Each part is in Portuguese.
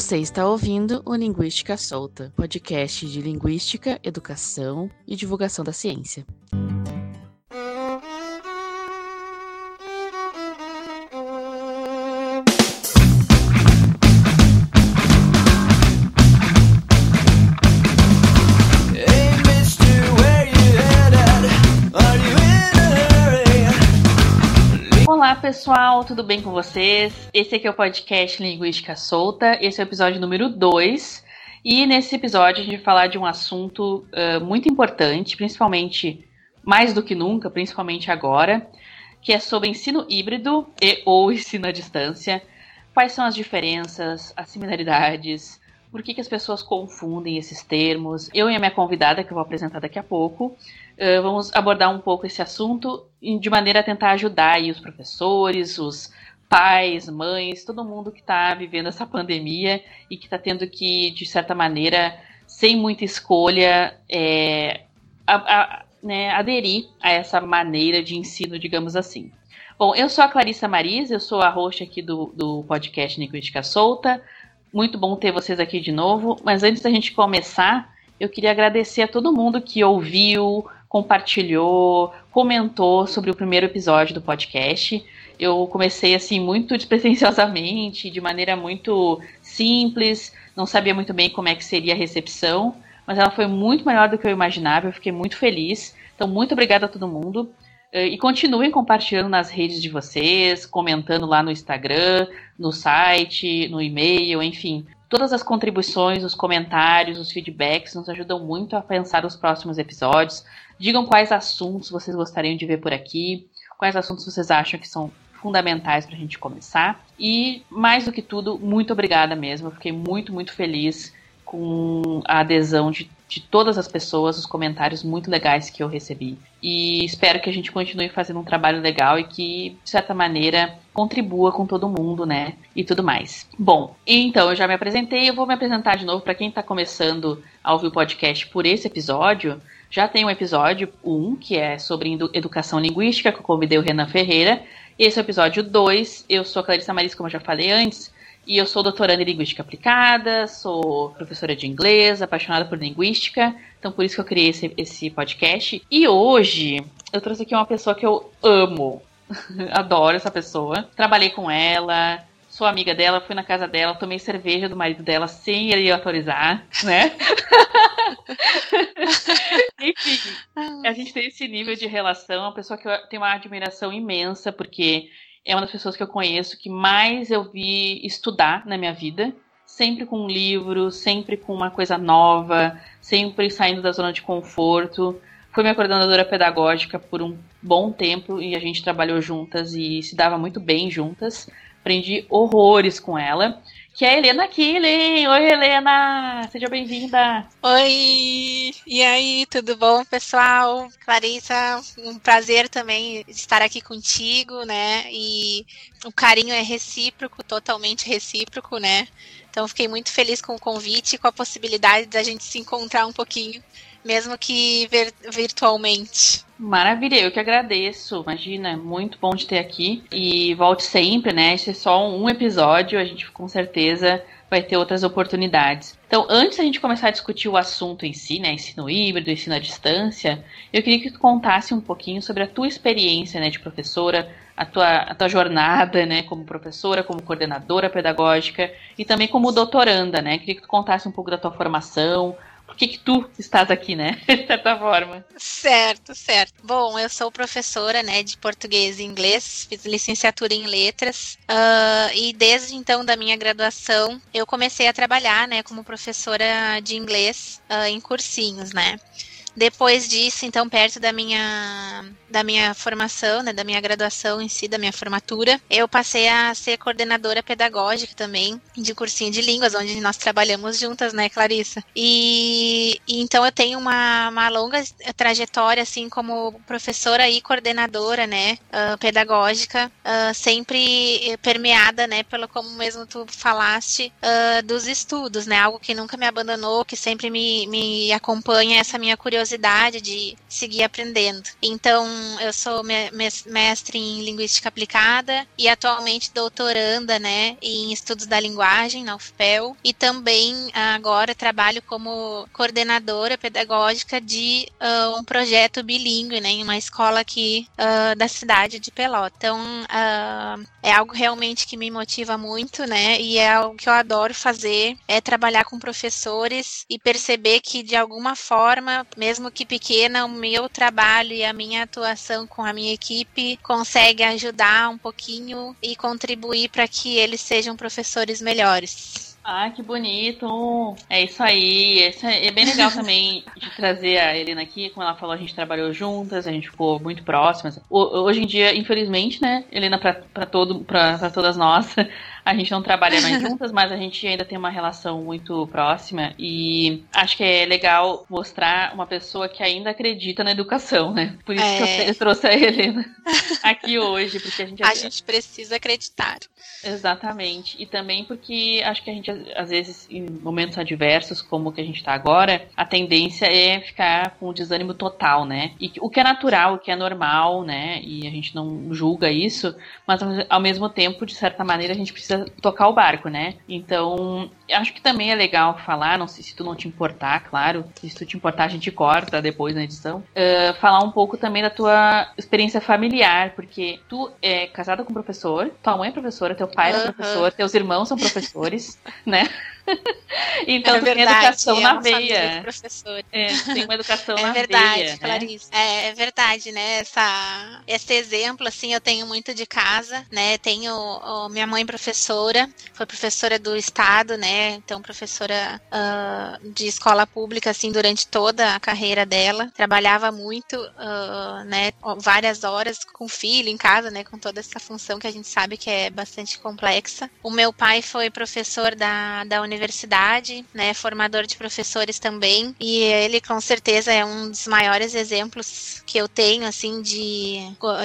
Você está ouvindo o Linguística Solta, podcast de linguística, educação e divulgação da ciência. Pessoal, tudo bem com vocês? Esse aqui é o podcast Linguística Solta, esse é o episódio número 2. E nesse episódio a gente vai falar de um assunto uh, muito importante, principalmente mais do que nunca, principalmente agora, que é sobre ensino híbrido e ou ensino à distância. Quais são as diferenças, as similaridades, por que, que as pessoas confundem esses termos. Eu e a minha convidada, que eu vou apresentar daqui a pouco, uh, vamos abordar um pouco esse assunto de maneira a tentar ajudar aí os professores, os pais, mães, todo mundo que está vivendo essa pandemia e que está tendo que, de certa maneira, sem muita escolha, é, a, a, né, aderir a essa maneira de ensino, digamos assim. Bom, eu sou a Clarissa Maris, eu sou a host aqui do, do podcast Linguística Solta. Muito bom ter vocês aqui de novo. Mas antes da gente começar, eu queria agradecer a todo mundo que ouviu, compartilhou, comentou sobre o primeiro episódio do podcast. Eu comecei assim muito despretensiosamente, de maneira muito simples, não sabia muito bem como é que seria a recepção, mas ela foi muito melhor do que eu imaginava, eu fiquei muito feliz. Então, muito obrigada a todo mundo. Eh, e continuem compartilhando nas redes de vocês, comentando lá no Instagram, no site, no e-mail, enfim. Todas as contribuições, os comentários, os feedbacks nos ajudam muito a pensar os próximos episódios. Digam quais assuntos vocês gostariam de ver por aqui, quais assuntos vocês acham que são fundamentais para a gente começar. E, mais do que tudo, muito obrigada mesmo. Eu fiquei muito, muito feliz com a adesão de, de todas as pessoas, os comentários muito legais que eu recebi. E espero que a gente continue fazendo um trabalho legal e que, de certa maneira, contribua com todo mundo, né? E tudo mais. Bom, então eu já me apresentei, eu vou me apresentar de novo para quem está começando a ouvir o podcast por esse episódio. Já tem um episódio 1, um, que é sobre educação linguística, que eu convidei o Renan Ferreira. Esse é o episódio 2. Eu sou a Clarissa Maris, como eu já falei antes. E eu sou doutoranda em linguística aplicada, sou professora de inglês, apaixonada por linguística, então por isso que eu criei esse, esse podcast. E hoje eu trouxe aqui uma pessoa que eu amo, adoro essa pessoa. Trabalhei com ela, sou amiga dela, fui na casa dela, tomei cerveja do marido dela sem ele autorizar, né? Enfim, a gente tem esse nível de relação, uma pessoa que eu tenho uma admiração imensa, porque é uma das pessoas que eu conheço que mais eu vi estudar na minha vida. Sempre com um livro, sempre com uma coisa nova, sempre saindo da zona de conforto. Foi minha coordenadora pedagógica por um bom tempo e a gente trabalhou juntas e se dava muito bem juntas. Aprendi horrores com ela que é a Helena Killing. Oi, Helena! Seja bem-vinda! Oi! E aí, tudo bom, pessoal? Clarissa, um prazer também estar aqui contigo, né? E o carinho é recíproco, totalmente recíproco, né? Então, fiquei muito feliz com o convite e com a possibilidade da gente se encontrar um pouquinho, mesmo que vir virtualmente. Maravilha, eu que agradeço. Imagina, muito bom de ter aqui. E volte sempre, né? Esse é só um episódio, a gente com certeza vai ter outras oportunidades. Então, antes da gente começar a discutir o assunto em si, né, ensino híbrido, ensino à distância, eu queria que tu contasse um pouquinho sobre a tua experiência, né, de professora, a tua, a tua jornada, né, como professora, como coordenadora pedagógica e também como doutoranda, né? Queria que tu contasse um pouco da tua formação, por que, que tu estás aqui, né? De certa forma. Certo, certo. Bom, eu sou professora, né, de português e inglês, fiz licenciatura em letras, uh, e desde então da minha graduação eu comecei a trabalhar, né, como professora de inglês uh, em cursinhos, né. Depois disso, então, perto da minha, da minha formação, né, da minha graduação em si, da minha formatura, eu passei a ser coordenadora pedagógica também de cursinho de línguas, onde nós trabalhamos juntas, né, Clarissa? E, e então eu tenho uma, uma longa trajetória, assim, como professora e coordenadora, né, uh, pedagógica, uh, sempre permeada, né, pelo como mesmo tu falaste, uh, dos estudos, né, algo que nunca me abandonou, que sempre me, me acompanha essa minha curiosidade curiosidade de seguir aprendendo. Então, eu sou mestre em linguística aplicada e atualmente doutoranda, né, em estudos da linguagem na UFPEL e também agora trabalho como coordenadora pedagógica de uh, um projeto bilíngue, né, em uma escola aqui uh, da cidade de Pelota. Então, uh, é algo realmente que me motiva muito, né, e é algo que eu adoro fazer, é trabalhar com professores e perceber que de alguma forma, mesmo que pequena, o meu trabalho e a minha atuação com a minha equipe consegue ajudar um pouquinho e contribuir para que eles sejam professores melhores. Ah, que bonito! É isso aí. É, é bem legal também de trazer a Helena aqui. Como ela falou, a gente trabalhou juntas, a gente ficou muito próximas. Hoje em dia, infelizmente, né, Helena, para todo, para todas nós, a gente não trabalha mais juntas, mas a gente ainda tem uma relação muito próxima e acho que é legal mostrar uma pessoa que ainda acredita na educação, né? Por isso é... que eu trouxe a Helena aqui hoje, porque a gente a gente precisa acreditar. Exatamente. E também porque acho que a gente às vezes em momentos adversos como o que a gente está agora, a tendência é ficar com o desânimo total, né? E o que é natural, o que é normal, né? E a gente não julga isso, mas ao mesmo tempo, de certa maneira, a gente precisa precisa tocar o barco, né? Então, acho que também é legal falar, não sei se tu não te importar, claro, se tu te importar a gente corta depois na edição, uh, falar um pouco também da tua experiência familiar, porque tu é casada com um professor, tua mãe é professora, teu pai é professor, teus irmãos são professores, né? então é verdade, tem educação na veia. É, tem uma educação é na verdade, veia. Clarice. Né? É, é, verdade, né? Essa, esse exemplo, assim, eu tenho muito de casa, né? Tenho ó, minha mãe professora, foi professora do estado, né? Então, professora uh, de escola pública, assim, durante toda a carreira dela. Trabalhava muito, uh, né? Várias horas com filho em casa, né? Com toda essa função que a gente sabe que é bastante complexa. O meu pai foi professor da, da universidade né, formador de professores também, e ele com certeza é um dos maiores exemplos que eu tenho, assim, de,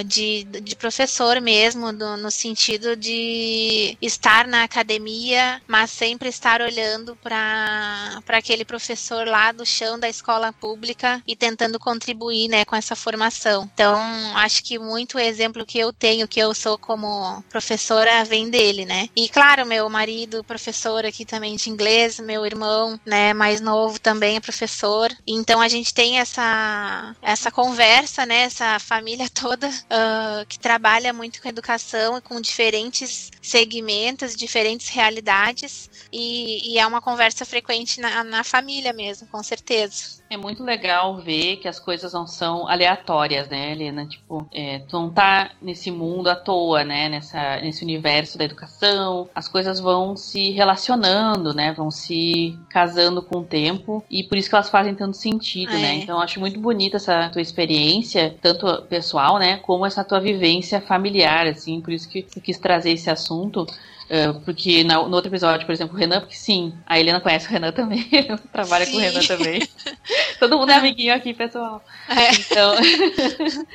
de, de professor mesmo, do, no sentido de estar na academia, mas sempre estar olhando para aquele professor lá do chão da escola pública e tentando contribuir, né, com essa formação. Então, acho que muito exemplo que eu tenho, que eu sou como professora, vem dele, né? E claro, meu marido, professor aqui também inglês, meu irmão, né, mais novo também é professor. Então a gente tem essa essa conversa, né, essa família toda uh, que trabalha muito com educação e com diferentes segmentos, diferentes realidades e, e é uma conversa frequente na, na família mesmo, com certeza. É muito legal ver que as coisas não são aleatórias, né, Helena? Tipo, é, tu não tá nesse mundo à toa, né? Nessa, nesse universo da educação. As coisas vão se relacionando, né? Vão se casando com o tempo. E por isso que elas fazem tanto sentido, né? é. né? Então, acho muito bonita essa tua experiência, tanto pessoal, né? Como essa tua vivência familiar, assim. Por isso que eu quis trazer esse assunto. Uh, porque no, no, outro episódio, por exemplo, o Renan, porque sim, a Helena conhece o Renan também, trabalha sim. com o Renan também. Todo mundo é amiguinho aqui, pessoal. É. Então,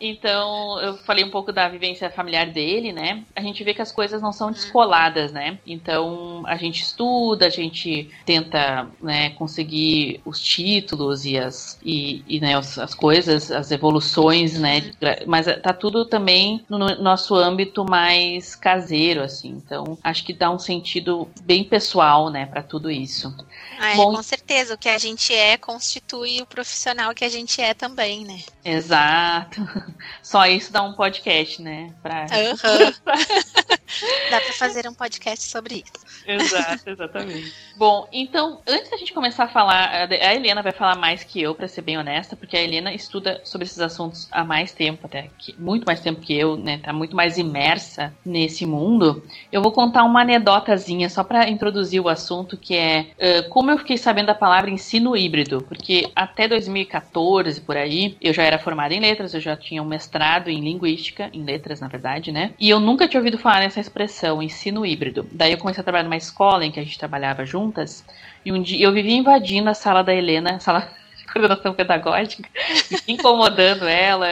então, eu falei um pouco da vivência familiar dele, né? A gente vê que as coisas não são descoladas, né? Então, a gente estuda, a gente tenta né, conseguir os títulos e as, e, e né, as coisas, as evoluções, né? Mas tá tudo também no nosso âmbito mais caseiro, assim. Então, então, acho que dá um sentido bem pessoal, né, para tudo isso. Ah, é, Bom, com certeza, o que a gente é constitui o profissional que a gente é também, né? Exato. Só isso dá um podcast, né? Pra... Uhum. dá para fazer um podcast sobre isso. Exato, exatamente. Bom, então, antes da gente começar a falar, a Helena vai falar mais que eu, para ser bem honesta, porque a Helena estuda sobre esses assuntos há mais tempo, até que, muito mais tempo que eu, né? Tá muito mais imersa nesse mundo. Eu vou contar uma anedotazinha só para introduzir o assunto, que é uh, como eu fiquei sabendo da palavra ensino híbrido, porque até 2014 por aí, eu já era formada em letras, eu já tinha um mestrado em linguística, em letras, na verdade, né? E eu nunca tinha ouvido falar nessa expressão, ensino híbrido. Daí eu comecei a trabalhar numa escola em que a gente trabalhava juntas, e um dia eu vivia invadindo a sala da Helena, a sala coordenação pedagógica, incomodando ela,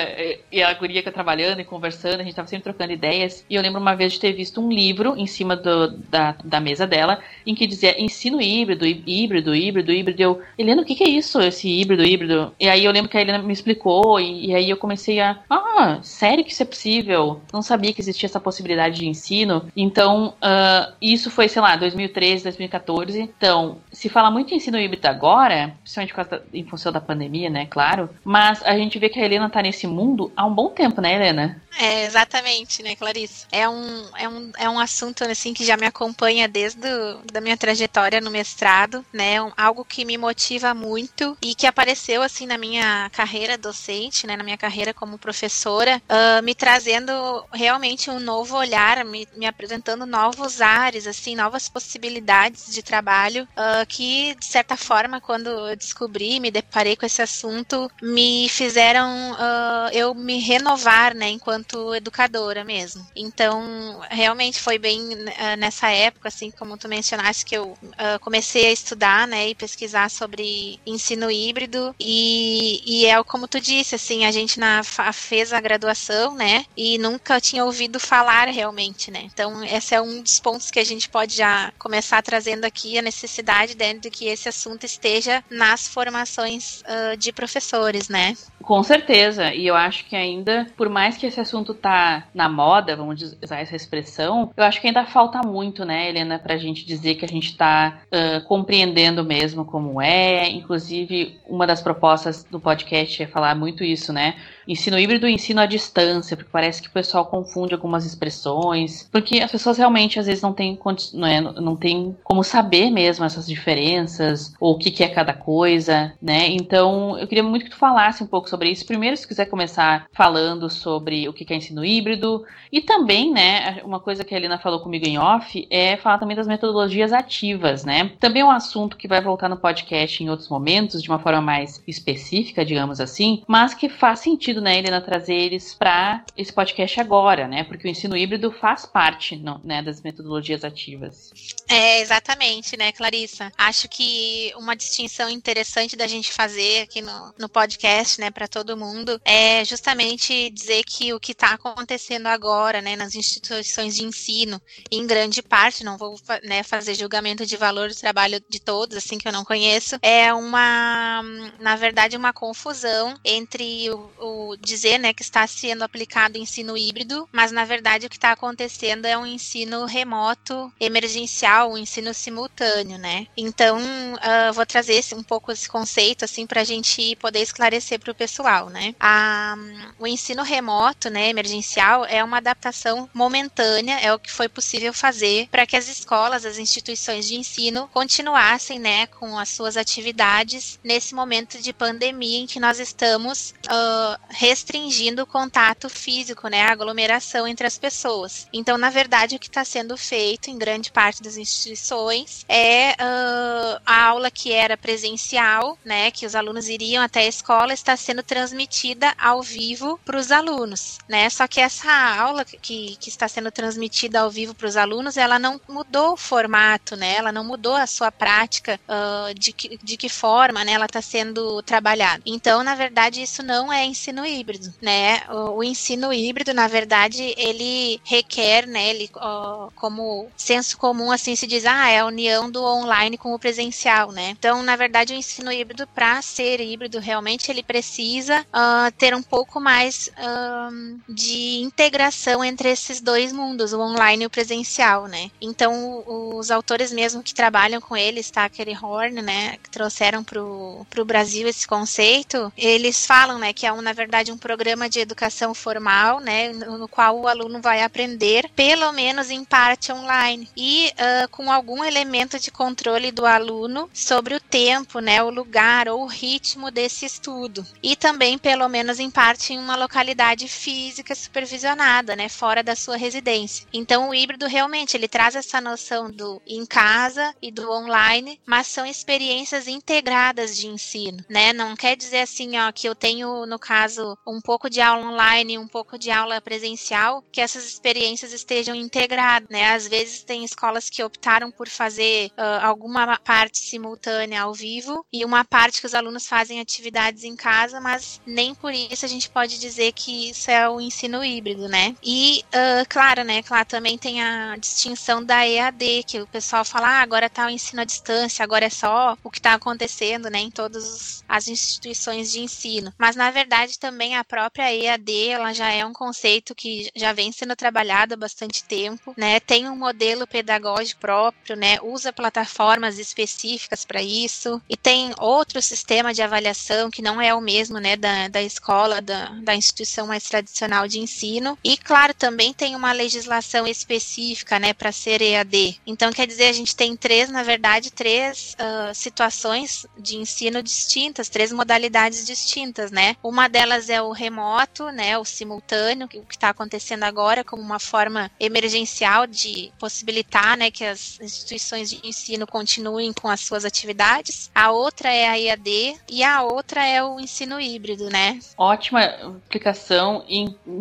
e a guria que trabalhando e conversando, a gente tava sempre trocando ideias. E eu lembro uma vez de ter visto um livro em cima do, da, da mesa dela, em que dizia ensino híbrido, híbrido, híbrido, híbrido. Eu, Helena, o que, que é isso, esse híbrido, híbrido? E aí eu lembro que a Helena me explicou, e, e aí eu comecei a, ah, sério que isso é possível? Não sabia que existia essa possibilidade de ensino. Então, uh, isso foi, sei lá, 2013, 2014. Então, se fala muito em ensino híbrido agora, principalmente em função da pandemia, né, claro, mas a gente vê que a Helena tá nesse mundo há um bom tempo, né, Helena? É, exatamente, né, Clarice? É um, é um, é um assunto, assim, que já me acompanha desde do, da minha trajetória no mestrado, né, um, algo que me motiva muito e que apareceu, assim, na minha carreira docente, né, na minha carreira como professora, uh, me trazendo realmente um novo olhar, me, me apresentando novos ares, assim, novas possibilidades de trabalho, uh, que, de certa forma, quando eu descobri, me deparei com esse assunto, me fizeram uh, eu me renovar, né, enquanto educadora mesmo. Então, realmente foi bem uh, nessa época, assim, como tu mencionaste, que eu uh, comecei a estudar, né, e pesquisar sobre ensino híbrido e, e é como tu disse, assim, a gente na, fez a graduação, né, e nunca tinha ouvido falar realmente, né. Então, esse é um dos pontos que a gente pode já começar trazendo aqui a necessidade né, de que esse assunto esteja nas formações uh, de professores, né. Com certeza, e eu acho que ainda, por mais que esse assunto tá na moda, vamos usar essa expressão, eu acho que ainda falta muito, né, Helena, pra gente dizer que a gente tá uh, compreendendo mesmo como é. Inclusive, uma das propostas do podcast é falar muito isso, né? Ensino híbrido e ensino à distância, porque parece que o pessoal confunde algumas expressões, porque as pessoas realmente às vezes não têm, não, é, não como saber mesmo essas diferenças, ou o que, que é cada coisa, né? Então, eu queria muito que tu falasse um pouco sobre isso. Primeiro, se quiser começar falando sobre o que é ensino híbrido, e também, né, uma coisa que a Helena falou comigo em off, é falar também das metodologias ativas, né? Também é um assunto que vai voltar no podcast em outros momentos, de uma forma mais específica, digamos assim, mas que faz sentido sentido, né, Helena, trazer eles para esse podcast agora, né? Porque o ensino híbrido faz parte não, né, das metodologias ativas. É, exatamente, né, Clarissa? Acho que uma distinção interessante da gente fazer aqui no, no podcast, né, para todo mundo, é justamente dizer que o que está acontecendo agora, né, nas instituições de ensino, em grande parte, não vou né, fazer julgamento de valor do trabalho de todos, assim que eu não conheço, é uma, na verdade, uma confusão entre o, o dizer né, que está sendo aplicado ensino híbrido, mas na verdade o que está acontecendo é um ensino remoto, emergencial, um ensino simultâneo, né? Então, uh, vou trazer esse, um pouco esse conceito assim para a gente poder esclarecer para o pessoal, né? A, o ensino remoto, né, emergencial, é uma adaptação momentânea, é o que foi possível fazer para que as escolas, as instituições de ensino continuassem, né, com as suas atividades nesse momento de pandemia em que nós estamos uh, restringindo o contato físico, né, a aglomeração entre as pessoas. Então, na verdade, o que está sendo feito em grande parte das instituições é uh, a aula que era presencial, né, que os alunos iriam até a escola, está sendo transmitida ao vivo para os alunos, né? Só que essa aula que, que está sendo transmitida ao vivo para os alunos, ela não mudou o formato, né? Ela não mudou a sua prática uh, de, que, de que forma, né? Ela está sendo trabalhada. Então, na verdade, isso não é ensino híbrido, né? O, o ensino híbrido, na verdade, ele requer, né? Ele, ó, como senso comum, assim, se diz, ah, é a união do online com o presencial, né? Então, na verdade, o ensino híbrido, para ser híbrido, realmente, ele precisa uh, ter um pouco mais uh, de integração entre esses dois mundos, o online e o presencial, né? Então, os autores mesmo que trabalham com ele, Stacker e Horn, né, que trouxeram para o Brasil esse conceito, eles falam, né, que é, um, na verdade, verdade, um programa de educação formal, né, no qual o aluno vai aprender, pelo menos em parte online, e uh, com algum elemento de controle do aluno sobre o tempo, né, o lugar ou o ritmo desse estudo. E também, pelo menos em parte, em uma localidade física supervisionada, né, fora da sua residência. Então, o híbrido realmente ele traz essa noção do em casa e do online, mas são experiências integradas de ensino, né? Não quer dizer assim, ó, que eu tenho no caso caso, um pouco de aula online, um pouco de aula presencial, que essas experiências estejam integradas, né? Às vezes tem escolas que optaram por fazer uh, alguma parte simultânea ao vivo e uma parte que os alunos fazem atividades em casa, mas nem por isso a gente pode dizer que isso é o ensino híbrido, né? E, uh, claro, né, claro, também tem a distinção da EAD, que o pessoal fala, ah, agora tá o ensino à distância, agora é só o que está acontecendo, né, em todas as instituições de ensino. Mas, na verdade, também a própria EAD, ela já é um conceito que já vem sendo trabalhado há bastante tempo, né, tem um modelo pedagógico próprio, né, usa plataformas específicas para isso, e tem outro sistema de avaliação que não é o mesmo, né, da, da escola, da, da instituição mais tradicional de ensino, e, claro, também tem uma legislação específica, né, para ser EAD. Então, quer dizer, a gente tem três, na verdade, três uh, situações de ensino distintas, três modalidades distintas, né? Uma delas é o remoto, né, o simultâneo, o que está acontecendo agora como uma forma emergencial de possibilitar, né, que as instituições de ensino continuem com as suas atividades. A outra é a EAD e a outra é o ensino híbrido, né? Ótima aplicação,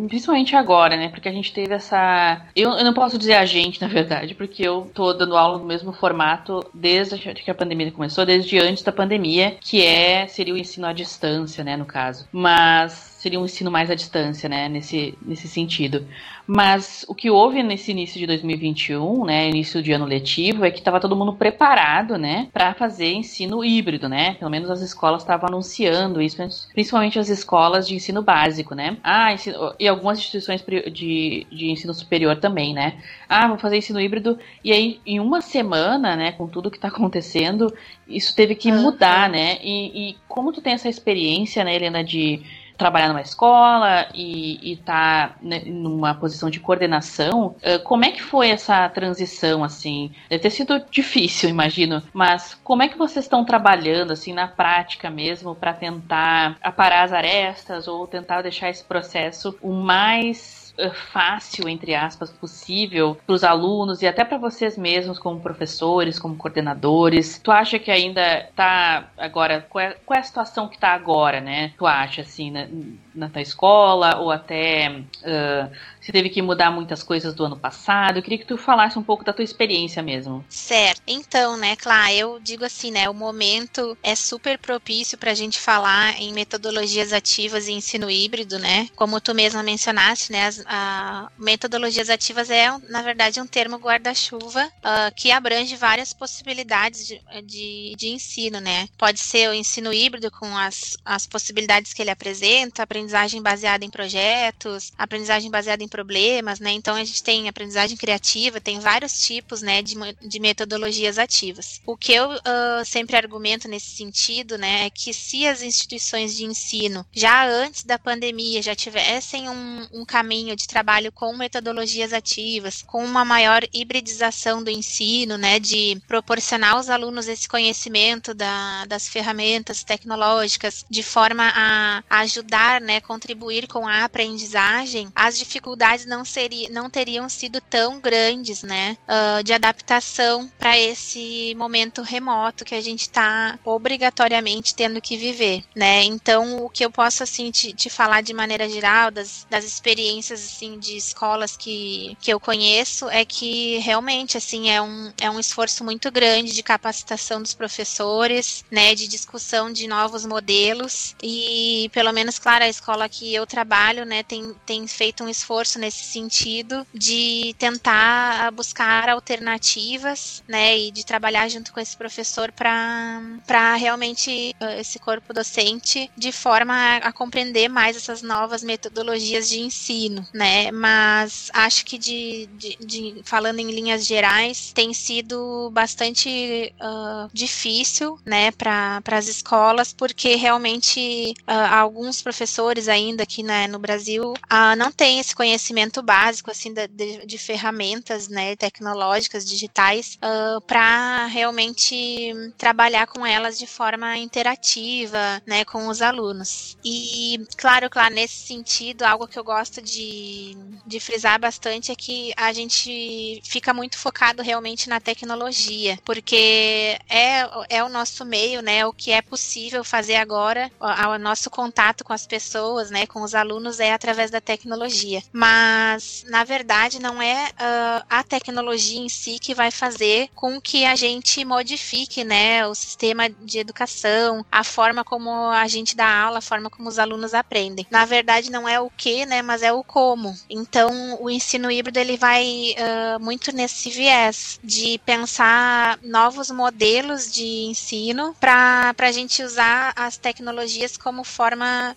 principalmente agora, né? Porque a gente teve essa. Eu, eu não posso dizer a gente, na verdade, porque eu tô dando aula no mesmo formato desde que a pandemia começou, desde antes da pandemia, que é seria o ensino à distância, né, no caso. Mas seria um ensino mais à distância, né, nesse, nesse sentido. Mas o que houve nesse início de 2021, né, início de ano letivo, é que estava todo mundo preparado, né, para fazer ensino híbrido, né? Pelo menos as escolas estavam anunciando isso, principalmente as escolas de ensino básico, né? Ah, ensino, e algumas instituições de, de ensino superior também, né? Ah, vou fazer ensino híbrido e aí em uma semana, né, com tudo que está acontecendo, isso teve que mudar, né? E, e como tu tem essa experiência, né, Helena, de trabalhar numa escola e estar tá, né, numa posição de coordenação, como é que foi essa transição, assim? Deve ter sido difícil, imagino, mas como é que vocês estão trabalhando, assim, na prática mesmo, para tentar aparar as arestas ou tentar deixar esse processo o mais fácil, entre aspas, possível para os alunos e até para vocês mesmos, como professores, como coordenadores? Tu acha que ainda tá agora, qual é, qual é a situação que tá agora, né? Tu acha, assim, na, tua escola ou até uh, se teve que mudar muitas coisas do ano passado. Eu queria que tu falasse um pouco da tua experiência mesmo. Certo. Então, né, Clá, eu digo assim, né, o momento é super propício para a gente falar em metodologias ativas e ensino híbrido, né? Como tu mesma mencionaste, né, as a, metodologias ativas é, na verdade, um termo guarda-chuva uh, que abrange várias possibilidades de, de, de, ensino, né? Pode ser o ensino híbrido com as, as possibilidades que ele apresenta, aprendizagem baseada em projetos, aprendizagem baseada em problemas, né? Então a gente tem aprendizagem criativa, tem vários tipos, né, de, de metodologias ativas. O que eu uh, sempre argumento nesse sentido, né, é que se as instituições de ensino já antes da pandemia já tivessem um, um caminho de trabalho com metodologias ativas, com uma maior hibridização do ensino, né, de proporcionar aos alunos esse conhecimento da, das ferramentas tecnológicas de forma a, a ajudar, né, contribuir com a aprendizagem, as dificuldades dificuldades não, seria, não teriam sido tão grandes, né, uh, de adaptação para esse momento remoto que a gente está obrigatoriamente tendo que viver, né? Então, o que eu posso assim te, te falar de maneira geral das, das experiências assim de escolas que, que eu conheço é que realmente assim é um, é um esforço muito grande de capacitação dos professores, né, de discussão de novos modelos e pelo menos claro a escola que eu trabalho, né, tem, tem feito um esforço nesse sentido de tentar buscar alternativas, né, e de trabalhar junto com esse professor para realmente uh, esse corpo docente de forma a, a, compreender mais essas novas metodologias de ensino, né? Mas acho que de, de, de falando em linhas gerais tem sido bastante uh, difícil, né, para as escolas porque realmente uh, alguns professores ainda aqui né, no Brasil não têm esse conhecimento básico assim de, de, ferramentas né, tecnológicas digitais uh, para realmente trabalhar com elas de forma interativa né, com os alunos. E claro, claro, nesse sentido, algo que eu gosto de, de frisar bastante é que a gente fica muito focado realmente na tecnologia, porque é, é o nosso meio, né, o que é possível fazer agora, o, o nosso contato com as pessoas pessoas, né, com os alunos é através da tecnologia. Mas, na verdade, não é uh, a tecnologia em si que vai fazer com que a gente modifique, né, o sistema de educação, a forma como a gente dá aula, a forma como os alunos aprendem. Na verdade, não é o que, né, mas é o como. Então, o ensino híbrido ele vai uh, muito nesse viés de pensar novos modelos de ensino para a gente usar as tecnologias como forma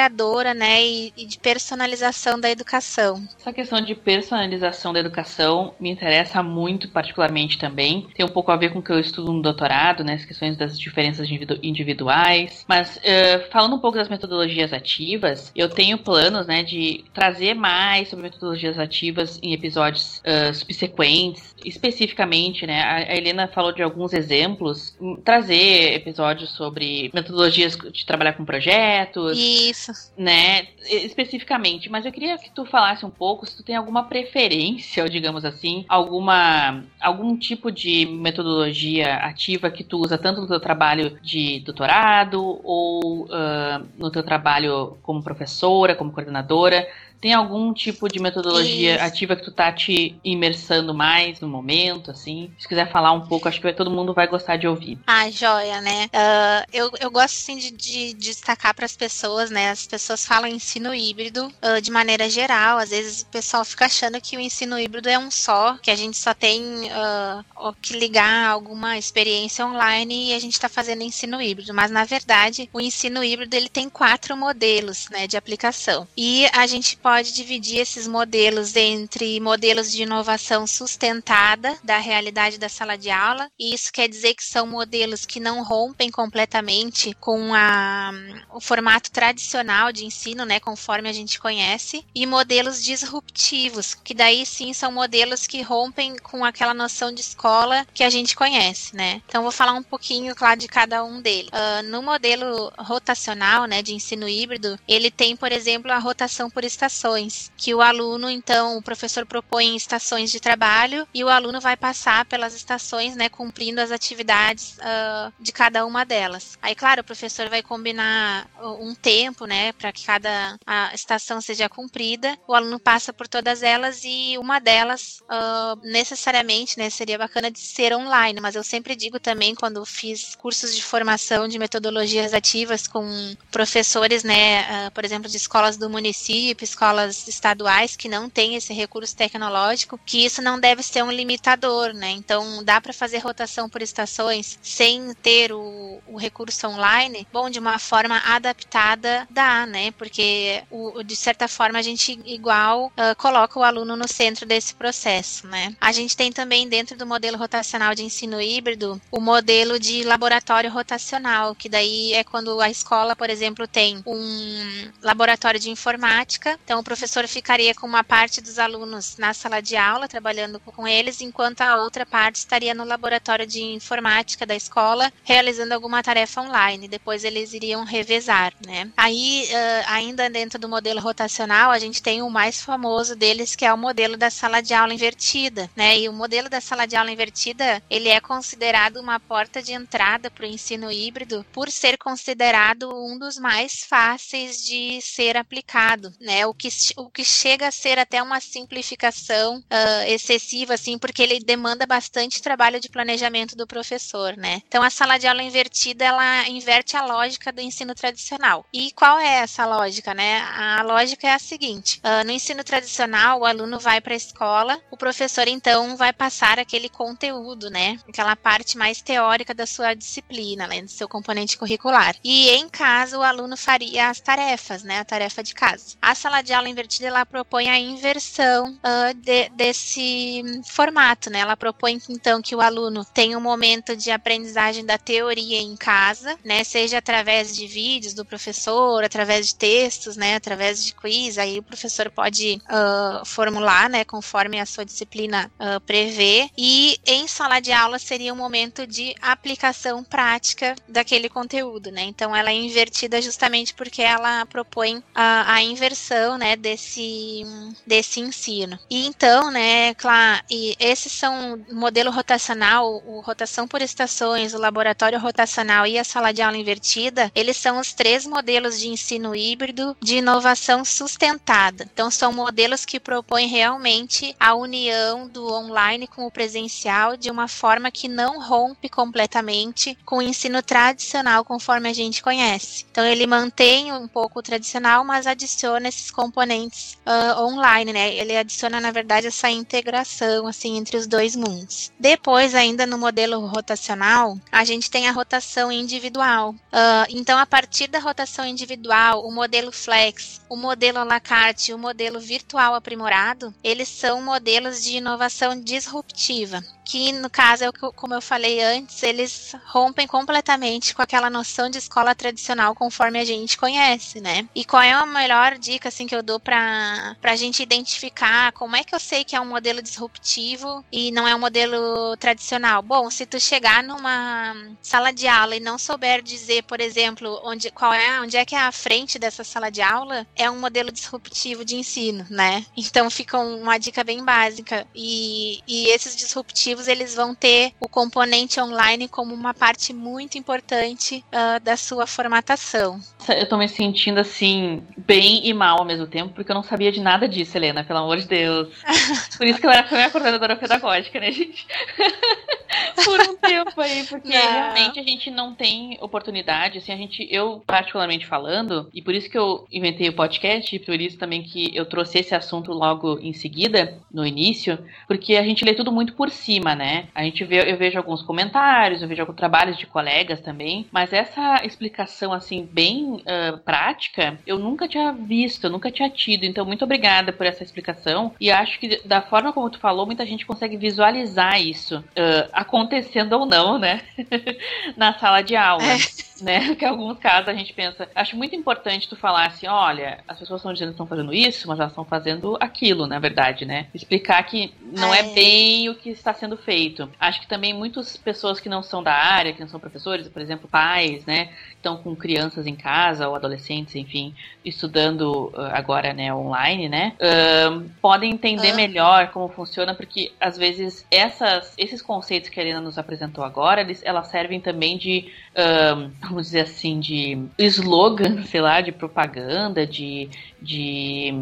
integradora, né, e, e de personalização da educação. Essa questão de personalização da educação me interessa muito particularmente também. Tem um pouco a ver com o que eu estudo no doutorado, né, as questões das diferenças individuais. Mas uh, falando um pouco das metodologias ativas, eu tenho planos, né, de trazer mais sobre metodologias ativas em episódios uh, subsequentes, especificamente, né, a Helena falou de alguns exemplos, trazer episódios sobre metodologias de trabalhar com projetos. Isso. Né, especificamente. Mas eu queria que tu falasse um pouco se tu tem alguma preferência, ou digamos assim, alguma algum tipo de metodologia ativa que tu usa tanto no teu trabalho de doutorado ou uh, no teu trabalho como professora, como coordenadora tem algum tipo de metodologia Isso. ativa que tu tá te imersando mais no momento, assim? Se quiser falar um pouco, acho que todo mundo vai gostar de ouvir. Ah, joia, né? Uh, eu, eu gosto, assim, de, de, de destacar para as pessoas, né? As pessoas falam ensino híbrido uh, de maneira geral. Às vezes o pessoal fica achando que o ensino híbrido é um só, que a gente só tem uh, que ligar alguma experiência online e a gente está fazendo ensino híbrido. Mas, na verdade, o ensino híbrido ele tem quatro modelos, né, de aplicação. E a gente pode pode dividir esses modelos entre modelos de inovação sustentada da realidade da sala de aula, e isso quer dizer que são modelos que não rompem completamente com a, o formato tradicional de ensino, né, conforme a gente conhece, e modelos disruptivos, que daí sim são modelos que rompem com aquela noção de escola que a gente conhece, né. Então vou falar um pouquinho, claro, de cada um deles. Uh, no modelo rotacional, né, de ensino híbrido, ele tem, por exemplo, a rotação por estação estações, que o aluno, então, o professor propõe estações de trabalho e o aluno vai passar pelas estações, né, cumprindo as atividades uh, de cada uma delas. Aí, claro, o professor vai combinar um tempo, né, para que cada estação seja cumprida. O aluno passa por todas elas e uma delas, uh, necessariamente, né, seria bacana de ser online, mas eu sempre digo também, quando fiz cursos de formação de metodologias ativas com professores, né, uh, por exemplo, de escolas do município, escolas escolas estaduais que não têm esse recurso tecnológico, que isso não deve ser um limitador, né? Então, dá para fazer rotação por estações sem ter o, o, recurso online? Bom, de uma forma adaptada, dá, né? Porque, o, de certa forma, a gente igual uh, coloca o aluno no centro desse processo, né? A gente tem também, dentro do modelo rotacional de ensino híbrido, o modelo de laboratório rotacional, que daí é quando a escola, por exemplo, tem um laboratório de informática, então, o professor ficaria com uma parte dos alunos na sala de aula, trabalhando com eles, enquanto a outra parte estaria no laboratório de informática da escola, realizando alguma tarefa online. Depois eles iriam revezar, né? Aí, uh, ainda dentro do modelo rotacional, a gente tem o mais famoso deles, que é o modelo da sala de aula invertida, né? E o modelo da sala de aula invertida, ele é considerado uma porta de entrada para o ensino híbrido, por ser considerado um dos mais fáceis de ser aplicado, né? O que o que chega a ser até uma simplificação uh, excessiva, assim, porque ele demanda bastante trabalho de planejamento do professor, né? Então, a sala de aula invertida, ela inverte a lógica do ensino tradicional. E qual é essa lógica, né? A lógica é a seguinte: uh, no ensino tradicional, o aluno vai para a escola, o professor, então, vai passar aquele conteúdo, né? Aquela parte mais teórica da sua disciplina, né? do seu componente curricular. E em casa, o aluno faria as tarefas, né? A tarefa de casa. A sala de aula invertida ela propõe a inversão uh, de, desse formato, né? Ela propõe então que o aluno tenha um momento de aprendizagem da teoria em casa, né? Seja através de vídeos do professor, através de textos, né? Através de quiz, aí o professor pode uh, formular, né? Conforme a sua disciplina uh, prevê. E em sala de aula seria um momento de aplicação prática daquele conteúdo, né? Então ela é invertida justamente porque ela propõe a, a inversão, né, desse, desse ensino. E então, né, claro, e esses são o modelo rotacional, o rotação por estações, o laboratório rotacional e a sala de aula invertida, eles são os três modelos de ensino híbrido de inovação sustentada. Então, são modelos que propõem realmente a união do online com o presencial de uma forma que não rompe completamente com o ensino tradicional conforme a gente conhece. Então, ele mantém um pouco o tradicional, mas adiciona esses componentes uh, online, né? Ele adiciona, na verdade, essa integração assim entre os dois mundos. Depois, ainda no modelo rotacional, a gente tem a rotação individual. Uh, então, a partir da rotação individual, o modelo flex, o modelo à la carte, o modelo virtual aprimorado, eles são modelos de inovação disruptiva que no caso, é como eu falei antes, eles rompem completamente com aquela noção de escola tradicional conforme a gente conhece, né? E qual é a melhor dica assim que eu dou para a gente identificar como é que eu sei que é um modelo disruptivo e não é um modelo tradicional? Bom, se tu chegar numa sala de aula e não souber dizer, por exemplo, onde qual é, onde é que é a frente dessa sala de aula, é um modelo disruptivo de ensino, né? Então fica uma dica bem básica e, e esses disruptivos eles vão ter o componente online como uma parte muito importante uh, da sua formatação. Eu tô me sentindo assim, bem e mal ao mesmo tempo, porque eu não sabia de nada disso, Helena, pelo amor de Deus. Por isso que eu era minha coordenadora pedagógica, né, gente? Por um tempo aí, porque não. realmente a gente não tem oportunidade, assim, a gente, eu particularmente falando, e por isso que eu inventei o podcast, e por isso também que eu trouxe esse assunto logo em seguida, no início, porque a gente lê tudo muito por cima cima, né? A gente vê, eu vejo alguns comentários, eu vejo alguns trabalhos de colegas também, mas essa explicação assim bem uh, prática, eu nunca tinha visto, eu nunca tinha tido. Então, muito obrigada por essa explicação. E acho que da forma como tu falou, muita gente consegue visualizar isso uh, acontecendo ou não, né? Na sala de aula. É né? Porque em alguns casos a gente pensa, acho muito importante tu falar assim, olha, as pessoas estão dizendo que estão fazendo isso, mas elas estão fazendo aquilo, na verdade, né? Explicar que não é. é bem o que está sendo feito. Acho que também muitas pessoas que não são da área, que não são professores, por exemplo, pais, né? Estão com crianças em casa ou adolescentes, enfim, estudando uh, agora, né, online, né? Uh, podem entender melhor como funciona, porque às vezes essas, esses conceitos que a Helena nos apresentou agora, eles, elas servem também de um, vamos dizer assim, de slogan, sei lá, de propaganda, de, de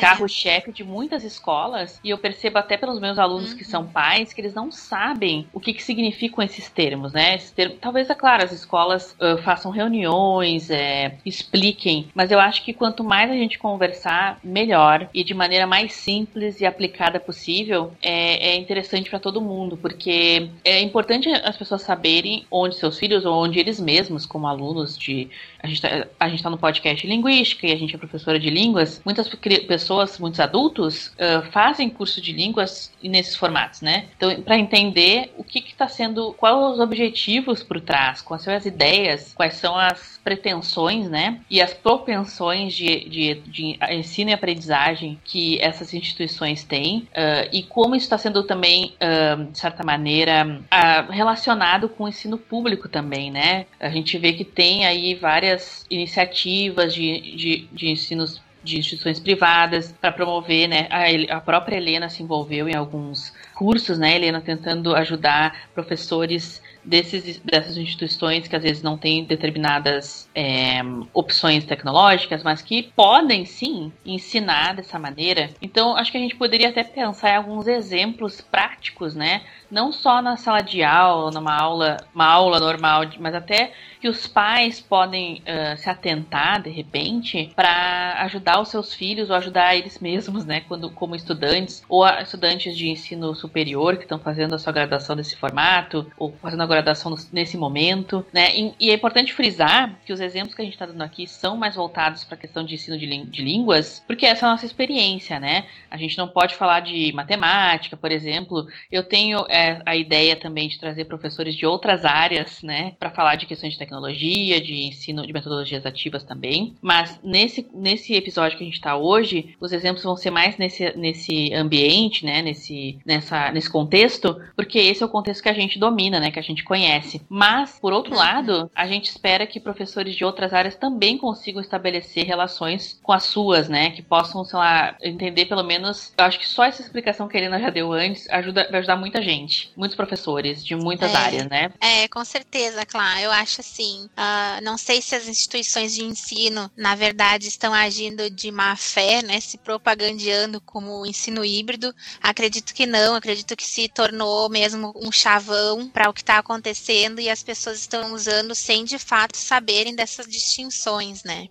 carro-chefe de muitas escolas. E eu percebo até pelos meus alunos uhum. que são pais que eles não sabem o que, que significam esses termos, né? Talvez, é claro, as escolas uh, façam reuniões, é, expliquem, mas eu acho que quanto mais a gente conversar, melhor e de maneira mais simples e aplicada possível, é, é interessante para todo mundo, porque é importante as pessoas saberem onde seus filhos ou onde eles mesmos, como alunos de. A gente está tá no podcast linguística e a gente é professora de línguas. Muitas pessoas, muitos adultos, uh, fazem curso de línguas nesses formatos, né? Então, para entender o que está sendo, quais os objetivos por trás, quais são as ideias, quais são as pretensões, né, e as propensões de, de, de ensino e aprendizagem que essas instituições têm uh, e como isso está sendo também, uh, de certa maneira, uh, relacionado com o ensino público também, né? A gente vê que tem aí várias iniciativas de, de, de ensinos de instituições privadas para promover, né? A, a, própria Helena se envolveu em alguns cursos, né? Helena tentando ajudar professores desses, dessas instituições que às vezes não têm determinadas é, opções tecnológicas, mas que podem sim ensinar dessa maneira. Então, acho que a gente poderia até pensar em alguns exemplos práticos, né? Não só na sala de aula, numa aula, uma aula normal, mas até que os pais podem uh, se atentar de repente para ajudar os seus filhos ou ajudar eles mesmos, né, quando como estudantes ou estudantes de ensino superior que estão fazendo a sua graduação nesse formato ou fazendo a graduação nesse momento, né? E, e é importante frisar que os exemplos que a gente está dando aqui são mais voltados para a questão de ensino de, de línguas, porque essa é a nossa experiência, né? A gente não pode falar de matemática, por exemplo. Eu tenho é a ideia também de trazer professores de outras áreas, né, para falar de questões de tecnologia, de ensino, de metodologias ativas também. Mas nesse, nesse episódio que a gente está hoje, os exemplos vão ser mais nesse, nesse ambiente, né, nesse, nessa, nesse contexto, porque esse é o contexto que a gente domina, né, que a gente conhece. Mas, por outro uhum. lado, a gente espera que professores de outras áreas também consigam estabelecer relações com as suas, né, que possam, sei lá, entender pelo menos. Eu acho que só essa explicação que a Helena já deu antes ajuda, vai ajudar muita gente, muitos professores de muitas é, áreas, né? É, com certeza, claro. Eu acho assim. Uh, não sei se as instituições de ensino, na verdade, estão agindo de má fé, né? Se propagandeando como ensino híbrido. Acredito que não. Acredito que se tornou mesmo um chavão para o que está acontecendo e as pessoas estão usando sem de fato saberem dessas distinções, né?